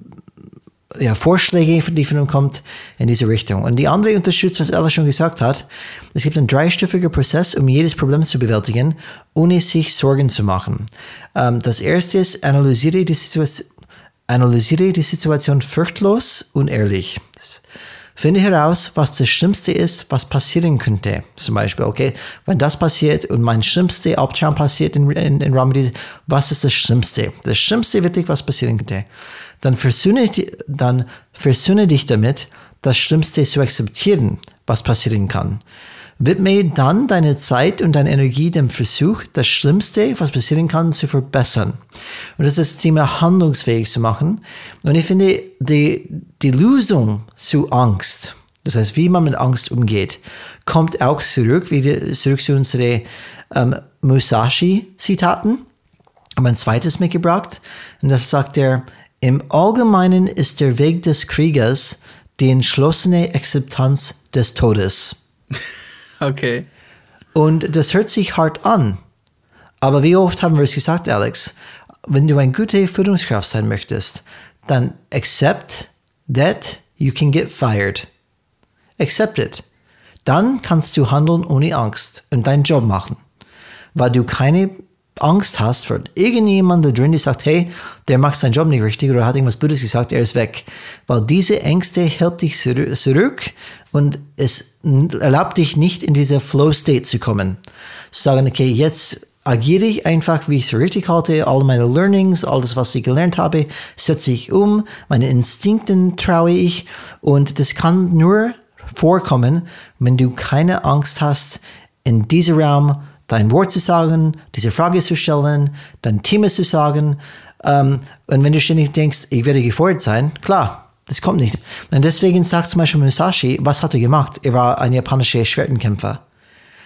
ja, Vorschläge, die von ihm kommt, in diese Richtung. Und die andere unterstützt, was Ella schon gesagt hat. Es gibt einen dreistufigen Prozess, um jedes Problem zu bewältigen, ohne sich Sorgen zu machen. Ähm, das erste ist, analysiere die, Situation, analysiere die Situation furchtlos und ehrlich. Finde heraus, was das Schlimmste ist, was passieren könnte. Zum Beispiel, okay, wenn das passiert und mein schlimmster Albtraum passiert in, in, in Remedy, was ist das Schlimmste? Das Schlimmste wirklich, was passieren könnte dann versöhne, dann versöhne dich damit, das Schlimmste zu akzeptieren, was passieren kann. Widme dann deine Zeit und deine Energie dem Versuch, das Schlimmste, was passieren kann, zu verbessern. Und das ist das Thema handlungsfähig zu machen. Und ich finde, die, die Lösung zu Angst, das heißt, wie man mit Angst umgeht, kommt auch zurück, wie zurück zu unseren ähm, Musashi-Zitaten. Habe ein zweites mitgebracht. Und das sagt er, im Allgemeinen ist der Weg des Kriegers die entschlossene Akzeptanz des Todes. Okay. Und das hört sich hart an. Aber wie oft haben wir es gesagt, Alex? Wenn du eine gute Führungskraft sein möchtest, dann accept that you can get fired. Accept it. Dann kannst du handeln ohne Angst und deinen Job machen, weil du keine Angst hast vor irgendjemand da drin, der sagt, hey, der macht seinen Job nicht richtig oder hat irgendwas Blödes gesagt, er ist weg. Weil diese Ängste hält dich zurück und es erlaubt dich nicht in diese Flow-State zu kommen. Zu sagen, okay, jetzt agiere ich einfach, wie ich es richtig halte, all meine Learnings, alles, was ich gelernt habe, setze ich um, meine Instinkten traue ich und das kann nur vorkommen, wenn du keine Angst hast, in diesem Raum dein Wort zu sagen, diese Frage zu stellen, dein Thema zu sagen. Ähm, und wenn du ständig denkst, ich werde gefeuert sein, klar, das kommt nicht. Und deswegen sagt zum Beispiel Musashi, was hat er gemacht? Er war ein japanischer Schwertenkämpfer.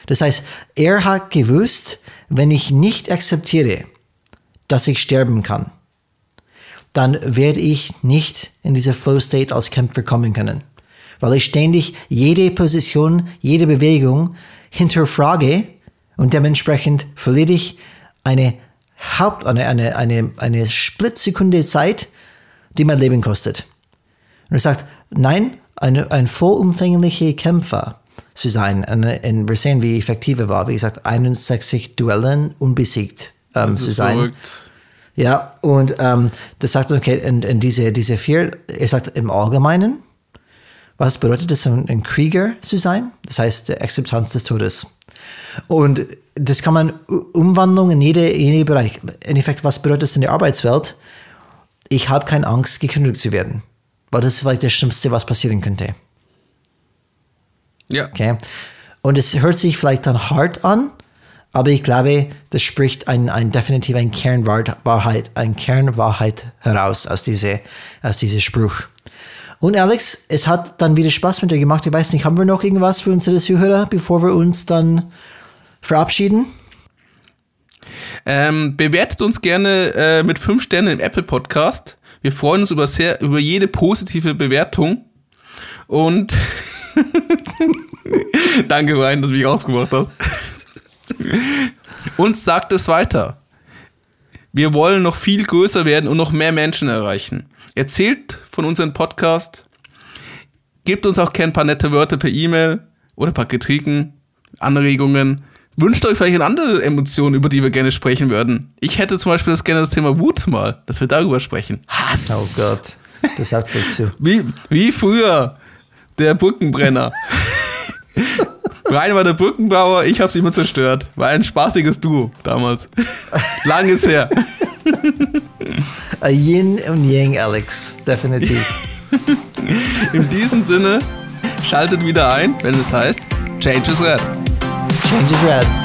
Das heißt, er hat gewusst, wenn ich nicht akzeptiere, dass ich sterben kann, dann werde ich nicht in diese Flow State als Kämpfer kommen können. Weil ich ständig jede Position, jede Bewegung hinterfrage und dementsprechend verliere ich eine Haupt, eine, eine, eine, eine Splitsekunde Zeit, die mein Leben kostet. Und er sagt, nein, eine, ein vollumfänglicher Kämpfer zu sein. Und, und wir sehen, wie effektiv er war. Wie gesagt, 61 Duellen unbesiegt ähm, zu sein. Verrückt. Ja, und ähm, das sagt, okay, in, in diese, diese vier, er sagt im Allgemeinen, was bedeutet es, ein Krieger zu sein? Das heißt, die Akzeptanz des Todes. Und das kann man umwandeln in jede, in Bereich. In Effekt, was bedeutet das in der Arbeitswelt? Ich habe keine Angst, gekündigt zu werden. Weil das ist vielleicht das Schlimmste, was passieren könnte. Ja. Okay. Und es hört sich vielleicht dann hart an, aber ich glaube, das spricht ein, ein definitiv ein Kernwahrheit, ein Kernwahrheit heraus aus diesem aus diese Spruch. Und Alex, es hat dann wieder Spaß mit dir gemacht. Ich weiß nicht, haben wir noch irgendwas für unsere Zuhörer, bevor wir uns dann verabschieden? Ähm, bewertet uns gerne äh, mit fünf Sternen im Apple Podcast. Wir freuen uns über, sehr, über jede positive Bewertung. Und danke, Ryan, dass du mich ausgemacht hast. Und sagt es weiter. Wir wollen noch viel größer werden und noch mehr Menschen erreichen. Erzählt von unserem Podcast. Gebt uns auch gerne ein paar nette Wörter per E-Mail oder ein paar Kritiken, Anregungen. Wünscht euch vielleicht eine andere Emotion, über die wir gerne sprechen würden. Ich hätte zum Beispiel das gerne das Thema Wut mal, dass wir darüber sprechen. Hass. Oh Gott, das sagt dazu. Wie, wie früher der Brückenbrenner. Brian war der Brückenbauer, ich hab's immer zerstört. War ein spaßiges Duo damals. Lang ist her. A Yin und Yang, Alex, definitiv. In diesem Sinne, schaltet wieder ein, wenn es heißt Change is Red. Change is red.